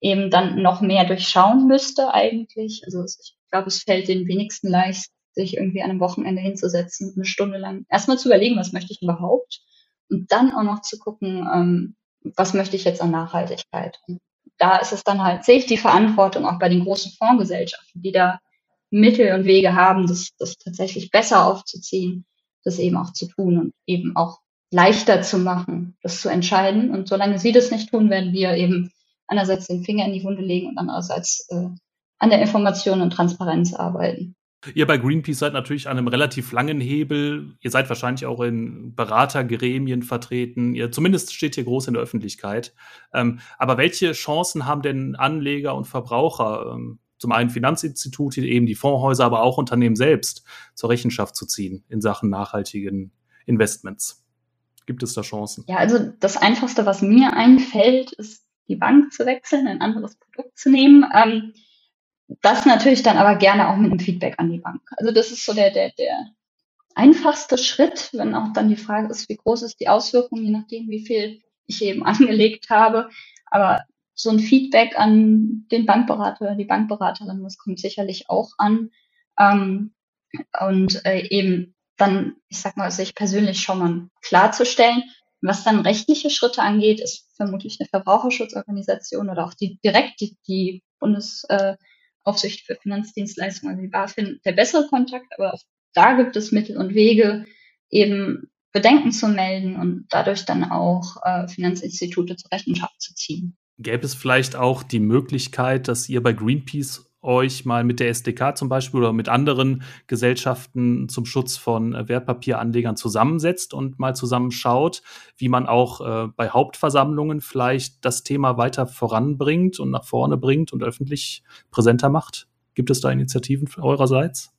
eben dann noch mehr durchschauen müsste eigentlich. Also ich glaube, es fällt den wenigsten leicht, sich irgendwie an einem Wochenende hinzusetzen, eine Stunde lang erstmal zu überlegen, was möchte ich überhaupt und dann auch noch zu gucken, ähm, was möchte ich jetzt an Nachhaltigkeit. Und da ist es dann halt, sehe ich die Verantwortung auch bei den großen Fondsgesellschaften, die da Mittel und Wege haben, das, das tatsächlich besser aufzuziehen, das eben auch zu tun und eben auch leichter zu machen, das zu entscheiden. Und solange sie das nicht tun, werden wir eben einerseits den Finger in die Wunde legen und andererseits äh, an der Information und Transparenz arbeiten. Ihr bei Greenpeace seid natürlich an einem relativ langen Hebel. Ihr seid wahrscheinlich auch in Beratergremien vertreten. Ihr zumindest steht hier groß in der Öffentlichkeit. Ähm, aber welche Chancen haben denn Anleger und Verbraucher, ähm, zum einen Finanzinstitute, eben die Fondshäuser, aber auch Unternehmen selbst zur Rechenschaft zu ziehen in Sachen nachhaltigen Investments. Gibt es da Chancen? Ja, also das Einfachste, was mir einfällt, ist die Bank zu wechseln, ein anderes Produkt zu nehmen. Ähm, das natürlich dann aber gerne auch mit einem Feedback an die Bank. Also das ist so der, der, der einfachste Schritt, wenn auch dann die Frage ist, wie groß ist die Auswirkung, je nachdem, wie viel ich eben (laughs) angelegt habe. Aber so ein Feedback an den Bankberater oder die Bankberaterin, das kommt sicherlich auch an. Ähm, und äh, eben dann, ich sag mal, sich persönlich schon mal klarzustellen. Was dann rechtliche Schritte angeht, ist vermutlich eine Verbraucherschutzorganisation oder auch die direkt die, die Bundesaufsicht für Finanzdienstleistungen, also die BaFin, der bessere Kontakt, aber auch da gibt es Mittel und Wege, eben Bedenken zu melden und dadurch dann auch äh, Finanzinstitute zur Rechenschaft zu ziehen. Gäbe es vielleicht auch die Möglichkeit, dass ihr bei Greenpeace euch mal mit der SDK zum Beispiel oder mit anderen Gesellschaften zum Schutz von äh, Wertpapieranlegern zusammensetzt und mal zusammenschaut, wie man auch äh, bei Hauptversammlungen vielleicht das Thema weiter voranbringt und nach vorne bringt und öffentlich präsenter macht? Gibt es da Initiativen eurerseits?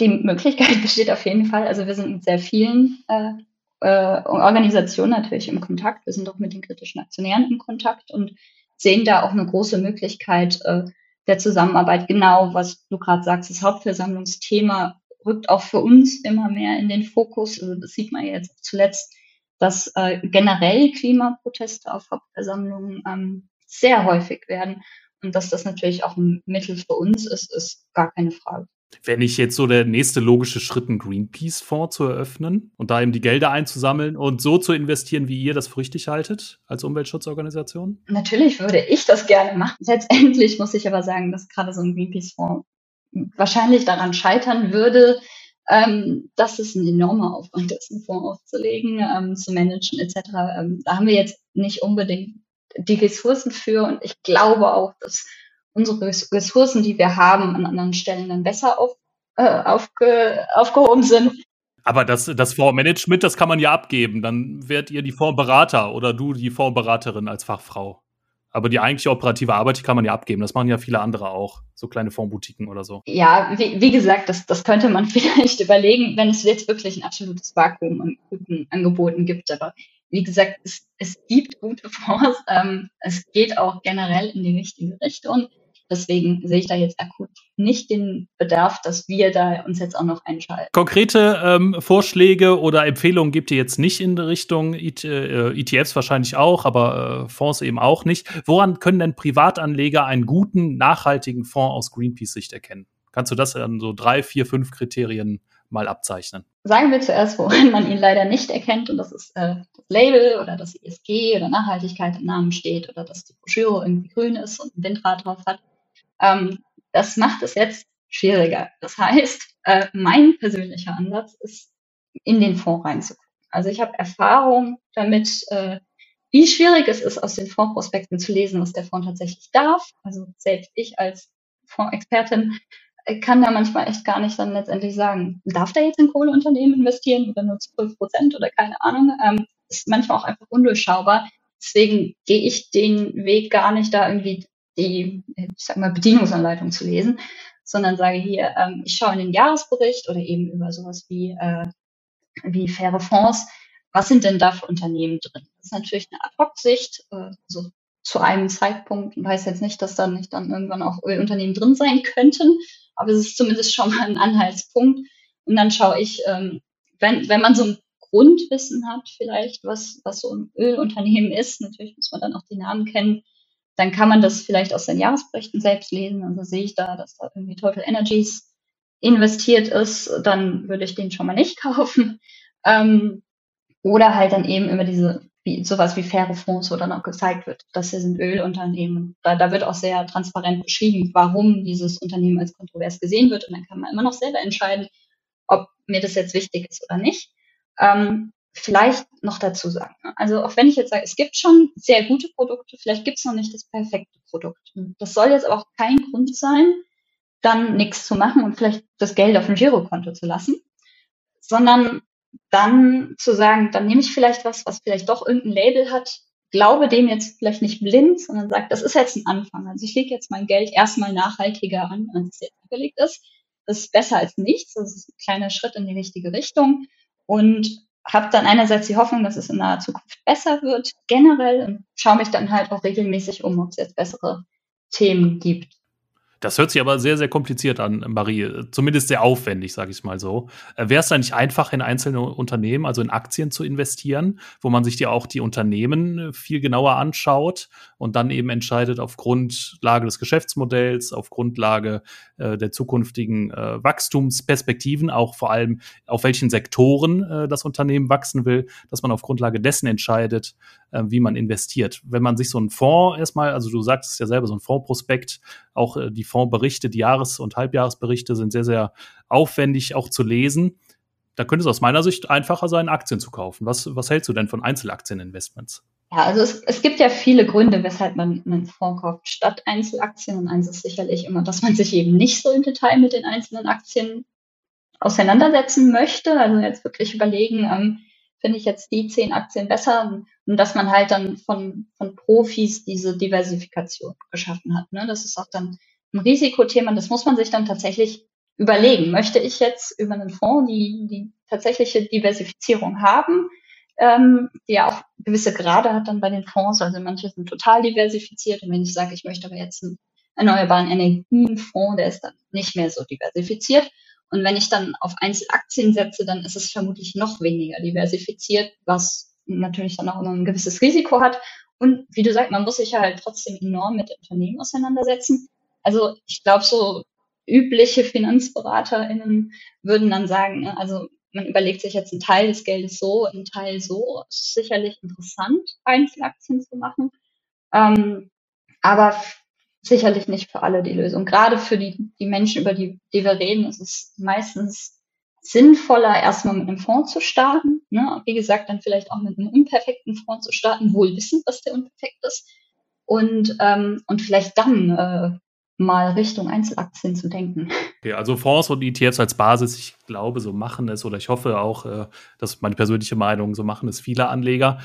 Die Möglichkeit (laughs) besteht auf jeden Fall. Also wir sind mit sehr vielen äh, äh, Organisationen natürlich im Kontakt. Wir sind auch mit den kritischen Aktionären im Kontakt und sehen da auch eine große Möglichkeit äh, der Zusammenarbeit. Genau, was du gerade sagst, das Hauptversammlungsthema rückt auch für uns immer mehr in den Fokus. Also das sieht man jetzt zuletzt, dass äh, generell Klimaproteste auf Hauptversammlungen ähm, sehr häufig werden. Und dass das natürlich auch ein Mittel für uns ist, ist gar keine Frage. Wenn ich jetzt so der nächste logische Schritt, einen Greenpeace-Fonds zu eröffnen und da eben die Gelder einzusammeln und so zu investieren, wie ihr das für richtig haltet als Umweltschutzorganisation? Natürlich würde ich das gerne machen. Letztendlich muss ich aber sagen, dass gerade so ein Greenpeace-Fonds wahrscheinlich daran scheitern würde, ähm, dass es ein enormer Aufwand ist, einen Fonds aufzulegen, ähm, zu managen etc. Ähm, da haben wir jetzt nicht unbedingt die Ressourcen für und ich glaube auch, dass unsere Ressourcen, die wir haben, an anderen Stellen dann besser auf, äh, aufge, aufgehoben sind. Aber das, das Fondsmanagement, das kann man ja abgeben. Dann werdet ihr die Fondsberater oder du die Fondsberaterin als Fachfrau. Aber die eigentliche operative Arbeit, die kann man ja abgeben. Das machen ja viele andere auch. So kleine Fondsboutiquen oder so. Ja, wie, wie gesagt, das, das könnte man (laughs) vielleicht überlegen, wenn es jetzt wirklich ein absolutes Vakuum an guten Angeboten gibt. Aber wie gesagt, es, es gibt gute Fonds. Ähm, es geht auch generell in die richtige Richtung. Deswegen sehe ich da jetzt akut nicht den Bedarf, dass wir da uns jetzt auch noch einschalten. Konkrete ähm, Vorschläge oder Empfehlungen gibt ihr jetzt nicht in Richtung IT, äh, ETFs wahrscheinlich auch, aber äh, Fonds eben auch nicht. Woran können denn Privatanleger einen guten, nachhaltigen Fonds aus Greenpeace-Sicht erkennen? Kannst du das an so drei, vier, fünf Kriterien mal abzeichnen? Sagen wir zuerst, woran man ihn leider nicht erkennt, und das ist äh, das Label oder das ESG oder Nachhaltigkeit im Namen steht oder dass die Broschüre irgendwie grün ist und ein Windrad drauf hat. Ähm, das macht es jetzt schwieriger. Das heißt, äh, mein persönlicher Ansatz ist, in den Fonds reinzugucken. Also ich habe Erfahrung damit, äh, wie schwierig es ist, aus den Fondsprospekten zu lesen, was der Fonds tatsächlich darf. Also selbst ich als Fondsexpertin äh, kann da manchmal echt gar nicht dann letztendlich sagen, darf der jetzt in Kohleunternehmen investieren oder nur 12 Prozent oder keine Ahnung. Ähm, ist manchmal auch einfach undurchschaubar. Deswegen gehe ich den Weg gar nicht da irgendwie die, ich sag mal, Bedienungsanleitung zu lesen, sondern sage hier, ähm, ich schaue in den Jahresbericht oder eben über sowas wie, äh, wie faire Fonds, was sind denn da für Unternehmen drin? Das ist natürlich eine Ad-Hoc-Sicht, äh, also zu einem Zeitpunkt, ich weiß jetzt nicht, dass da nicht dann irgendwann auch Ölunternehmen drin sein könnten, aber es ist zumindest schon mal ein Anhaltspunkt. Und dann schaue ich, ähm, wenn, wenn man so ein Grundwissen hat, vielleicht, was, was so ein Ölunternehmen ist, natürlich muss man dann auch die Namen kennen, dann kann man das vielleicht aus den Jahresberichten selbst lesen. Also sehe ich da, dass da irgendwie Total Energies investiert ist, dann würde ich den schon mal nicht (laughs) kaufen. Ähm, oder halt dann eben über diese, wie, sowas wie faire Fonds, wo dann auch gezeigt wird, das hier sind Ölunternehmen. Da, da wird auch sehr transparent beschrieben, warum dieses Unternehmen als kontrovers gesehen wird. Und dann kann man immer noch selber entscheiden, ob mir das jetzt wichtig ist oder nicht. Ähm, vielleicht noch dazu sagen. Also auch wenn ich jetzt sage, es gibt schon sehr gute Produkte, vielleicht gibt es noch nicht das perfekte Produkt. Das soll jetzt aber auch kein Grund sein, dann nichts zu machen und vielleicht das Geld auf ein Girokonto zu lassen, sondern dann zu sagen, dann nehme ich vielleicht was, was vielleicht doch irgendein Label hat, glaube dem jetzt vielleicht nicht blind, sondern sagt, das ist jetzt ein Anfang. Also ich lege jetzt mein Geld erstmal nachhaltiger an, als es jetzt angelegt ist. Das ist besser als nichts. Das ist ein kleiner Schritt in die richtige Richtung. Und habe dann einerseits die Hoffnung, dass es in naher Zukunft besser wird, generell, und schaue mich dann halt auch regelmäßig um, ob es jetzt bessere Themen gibt. Das hört sich aber sehr, sehr kompliziert an, Marie. Zumindest sehr aufwendig, sage ich mal so. Äh, Wäre es da nicht einfach, in einzelne Unternehmen, also in Aktien zu investieren, wo man sich ja auch die Unternehmen äh, viel genauer anschaut und dann eben entscheidet auf Grundlage des Geschäftsmodells, auf Grundlage äh, der zukünftigen äh, Wachstumsperspektiven, auch vor allem auf welchen Sektoren äh, das Unternehmen wachsen will, dass man auf Grundlage dessen entscheidet, äh, wie man investiert. Wenn man sich so einen Fonds erstmal, also du sagst es ja selber, so ein Fondsprospekt, auch die Fondsberichte, die Jahres- und Halbjahresberichte sind sehr, sehr aufwendig auch zu lesen. Da könnte es aus meiner Sicht einfacher sein, Aktien zu kaufen. Was, was hältst du denn von Einzelaktieninvestments? Ja, also es, es gibt ja viele Gründe, weshalb man einen Fonds kauft statt Einzelaktien. Und eins ist sicherlich immer, dass man sich eben nicht so im Detail mit den einzelnen Aktien auseinandersetzen möchte. Also jetzt wirklich überlegen, ähm, finde ich jetzt die zehn Aktien besser und dass man halt dann von, von Profis diese Diversifikation geschaffen hat. Ne? Das ist auch dann ein Risikothema. Das muss man sich dann tatsächlich überlegen. Möchte ich jetzt über einen Fonds die, die tatsächliche Diversifizierung haben, ähm, die ja auch gewisse Grade hat dann bei den Fonds. Also manche sind total diversifiziert. Und wenn ich sage, ich möchte aber jetzt einen erneuerbaren Energienfonds, der ist dann nicht mehr so diversifiziert. Und wenn ich dann auf Einzelaktien setze, dann ist es vermutlich noch weniger diversifiziert, was natürlich dann auch immer ein gewisses Risiko hat. Und wie du sagst, man muss sich ja halt trotzdem enorm mit Unternehmen auseinandersetzen. Also ich glaube, so übliche FinanzberaterInnen würden dann sagen, ne, also man überlegt sich jetzt einen Teil des Geldes so, einen Teil so. Ist sicherlich interessant, Einzelaktien zu machen. Ähm, aber sicherlich nicht für alle die Lösung. Gerade für die, die Menschen, über die, die wir reden, ist es meistens sinnvoller, erstmal mit einem Fonds zu starten. Ne? Wie gesagt, dann vielleicht auch mit einem unperfekten Fonds zu starten, wohl wissend, dass der unperfekt ist. Und, ähm, und vielleicht dann äh, mal Richtung Einzelaktien zu denken. Okay, also Fonds und ETFs als Basis, ich glaube, so machen es oder ich hoffe auch, äh, dass meine persönliche Meinung, so machen es viele Anleger.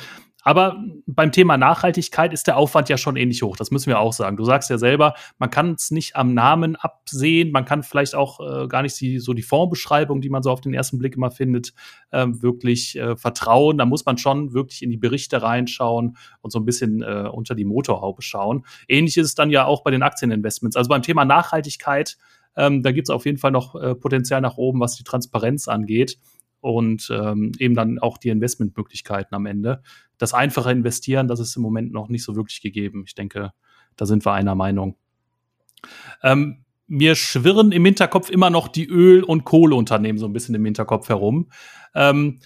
Aber beim Thema Nachhaltigkeit ist der Aufwand ja schon ähnlich hoch. Das müssen wir auch sagen. Du sagst ja selber, man kann es nicht am Namen absehen. Man kann vielleicht auch äh, gar nicht die, so die Fondsbeschreibung, die man so auf den ersten Blick immer findet, äh, wirklich äh, vertrauen. Da muss man schon wirklich in die Berichte reinschauen und so ein bisschen äh, unter die Motorhaube schauen. Ähnlich ist es dann ja auch bei den Aktieninvestments. Also beim Thema Nachhaltigkeit, ähm, da gibt es auf jeden Fall noch äh, Potenzial nach oben, was die Transparenz angeht und ähm, eben dann auch die Investmentmöglichkeiten am Ende. Das einfache Investieren, das ist im Moment noch nicht so wirklich gegeben. Ich denke, da sind wir einer Meinung. Ähm, mir schwirren im Hinterkopf immer noch die Öl- und Kohleunternehmen so ein bisschen im Hinterkopf herum. Ähm,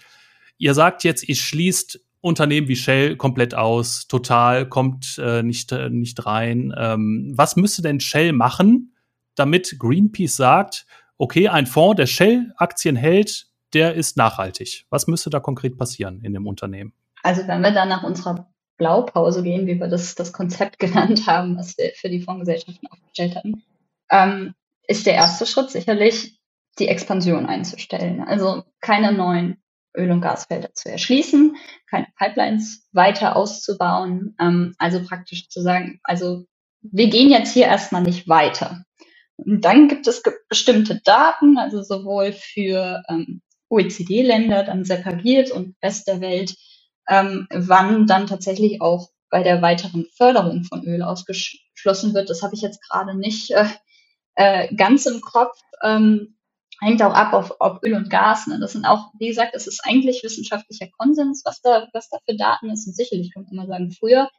ihr sagt jetzt, ihr schließt Unternehmen wie Shell komplett aus, total, kommt äh, nicht, äh, nicht rein. Ähm, was müsste denn Shell machen, damit Greenpeace sagt, okay, ein Fonds, der Shell-Aktien hält, der ist nachhaltig. Was müsste da konkret passieren in dem Unternehmen? Also wenn wir dann nach unserer Blaupause gehen, wie wir das, das Konzept (laughs) genannt haben, was wir für die Fondsgesellschaften aufgestellt hatten, ähm, ist der erste Schritt sicherlich die Expansion einzustellen. Also keine neuen Öl- und Gasfelder zu erschließen, keine Pipelines weiter auszubauen. Ähm, also praktisch zu sagen, also wir gehen jetzt hier erstmal nicht weiter. Und dann gibt es bestimmte Daten, also sowohl für ähm, OECD-Länder dann separiert und Rest der Welt, ähm, wann dann tatsächlich auch bei der weiteren Förderung von Öl ausgeschlossen wird. Das habe ich jetzt gerade nicht äh, äh, ganz im Kopf. Ähm, hängt auch ab auf, auf Öl und Gas. Ne? Das sind auch, wie gesagt, es ist eigentlich wissenschaftlicher Konsens, was da, was da für Daten ist. Und sicherlich kann man sagen, früher.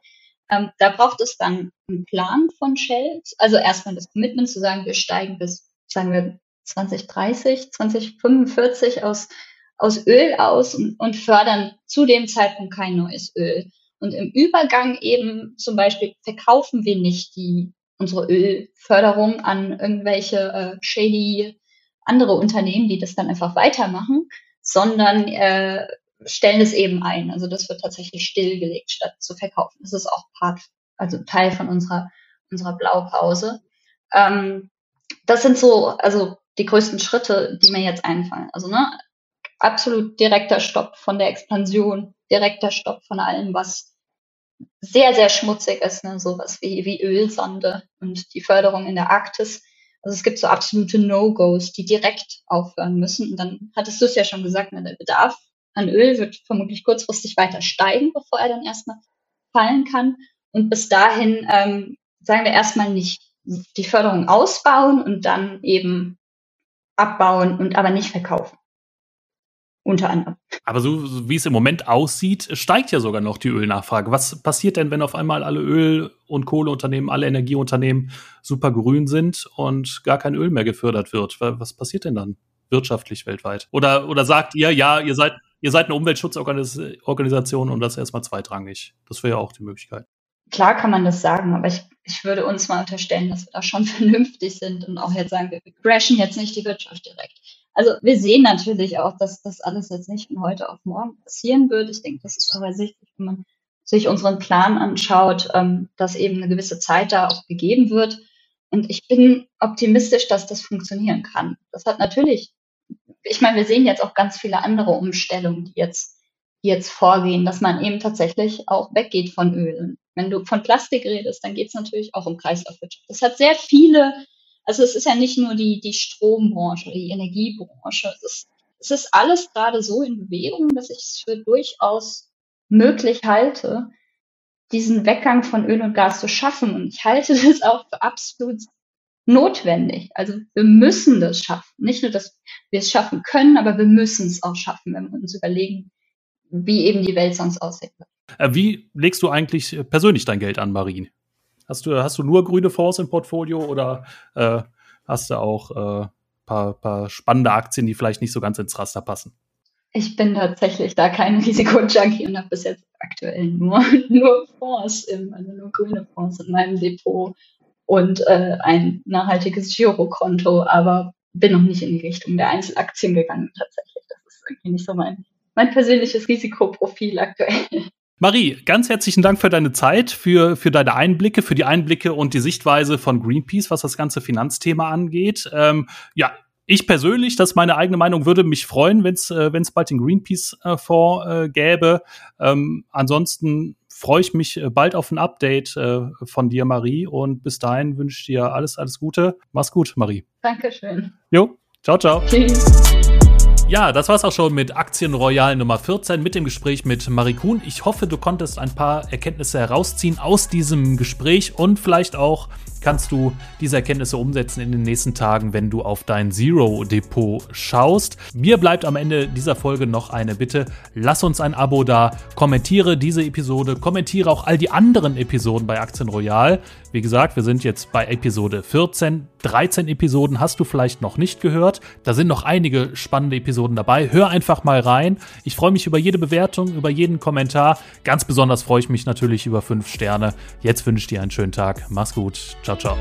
Ähm, da braucht es dann einen Plan von Shell. Also erstmal das Commitment zu sagen, wir steigen bis, sagen wir, 2030, 2045 aus, aus Öl aus und, und fördern zu dem Zeitpunkt kein neues Öl. Und im Übergang eben zum Beispiel verkaufen wir nicht die, unsere Ölförderung an irgendwelche äh, shady andere Unternehmen, die das dann einfach weitermachen, sondern äh, stellen es eben ein. Also das wird tatsächlich stillgelegt, statt zu verkaufen. Das ist auch Part, also Teil von unserer, unserer Blaupause. Ähm, das sind so, also die größten Schritte, die mir jetzt einfallen. Also ne, absolut direkter Stopp von der Expansion, direkter Stopp von allem, was sehr, sehr schmutzig ist, ne? sowas wie, wie Ölsande und die Förderung in der Arktis. Also es gibt so absolute No-Gos, die direkt aufhören müssen. Und dann hattest du es ja schon gesagt, ne, der Bedarf an Öl wird vermutlich kurzfristig weiter steigen, bevor er dann erstmal fallen kann. Und bis dahin ähm, sagen wir erstmal nicht die Förderung ausbauen und dann eben abbauen und aber nicht verkaufen. Unter anderem. Aber so wie es im Moment aussieht, steigt ja sogar noch die Ölnachfrage. Was passiert denn, wenn auf einmal alle Öl- und Kohleunternehmen, alle Energieunternehmen super grün sind und gar kein Öl mehr gefördert wird? Was passiert denn dann wirtschaftlich weltweit? Oder, oder sagt ihr, ja, ihr seid, ihr seid eine Umweltschutzorganisation und das erstmal zweitrangig? Das wäre ja auch die Möglichkeit. Klar kann man das sagen, aber ich, ich würde uns mal unterstellen, dass wir da schon (laughs) vernünftig sind und auch jetzt sagen, wir crashen jetzt nicht die Wirtschaft direkt. Also wir sehen natürlich auch, dass das alles jetzt nicht von heute auf morgen passieren wird. Ich denke, das ist auch ersichtlich, wenn man sich unseren Plan anschaut, ähm, dass eben eine gewisse Zeit da auch gegeben wird. Und ich bin optimistisch, dass das funktionieren kann. Das hat natürlich, ich meine, wir sehen jetzt auch ganz viele andere Umstellungen, die jetzt, jetzt vorgehen, dass man eben tatsächlich auch weggeht von Öl. Wenn du von Plastik redest, dann geht es natürlich auch um Kreislaufwirtschaft. Das hat sehr viele also es ist ja nicht nur die, die Strombranche, die Energiebranche. Es ist, es ist alles gerade so in Bewegung, dass ich es für durchaus möglich halte, diesen Weggang von Öl und Gas zu schaffen. Und ich halte (laughs) das auch für absolut notwendig. Also wir müssen das schaffen. Nicht nur, dass wir es schaffen können, aber wir müssen es auch schaffen, wenn wir uns überlegen, wie eben die Welt sonst aussehen wird. Äh, wie legst du eigentlich persönlich dein Geld an, Marien? Hast du, hast du nur grüne Fonds im Portfolio oder äh, hast du auch äh, paar, paar spannende Aktien, die vielleicht nicht so ganz ins Raster passen? Ich bin tatsächlich da kein (laughs) Risikonjunkie und habe bis jetzt aktuell nur, (laughs) nur Fonds, im, also nur grüne Fonds in meinem Depot und äh, ein nachhaltiges Girokonto, aber bin noch nicht in die Richtung der Einzelaktien gegangen tatsächlich. Das ist irgendwie nicht so mein, mein persönliches Risikoprofil aktuell. Marie, ganz herzlichen Dank für deine Zeit, für, für deine Einblicke, für die Einblicke und die Sichtweise von Greenpeace, was das ganze Finanzthema angeht. Ähm, ja, ich persönlich, das ist meine eigene Meinung, würde mich freuen, wenn es äh, wenn's bald den Greenpeace-Fonds äh, gäbe. Ähm, ansonsten freue ich mich äh, bald auf ein Update äh, von dir, Marie. Und bis dahin wünsche ich dir alles, alles Gute. Mach's gut, Marie. Dankeschön. Jo, ciao, ciao. Tschüss. Ja, das war's auch schon mit Aktien Royal Nummer 14 mit dem Gespräch mit Marie Kuhn. Ich hoffe, du konntest ein paar Erkenntnisse herausziehen aus diesem Gespräch und vielleicht auch kannst du diese Erkenntnisse umsetzen in den nächsten Tagen, wenn du auf dein Zero-Depot schaust. Mir bleibt am Ende dieser Folge noch eine Bitte. Lass uns ein Abo da, kommentiere diese Episode, kommentiere auch all die anderen Episoden bei Aktien Royal. Wie gesagt, wir sind jetzt bei Episode 14. 13 Episoden hast du vielleicht noch nicht gehört. Da sind noch einige spannende Episoden dabei. Hör einfach mal rein. Ich freue mich über jede Bewertung, über jeden Kommentar. Ganz besonders freue ich mich natürlich über 5 Sterne. Jetzt wünsche ich dir einen schönen Tag. Mach's gut. Ciao, ciao.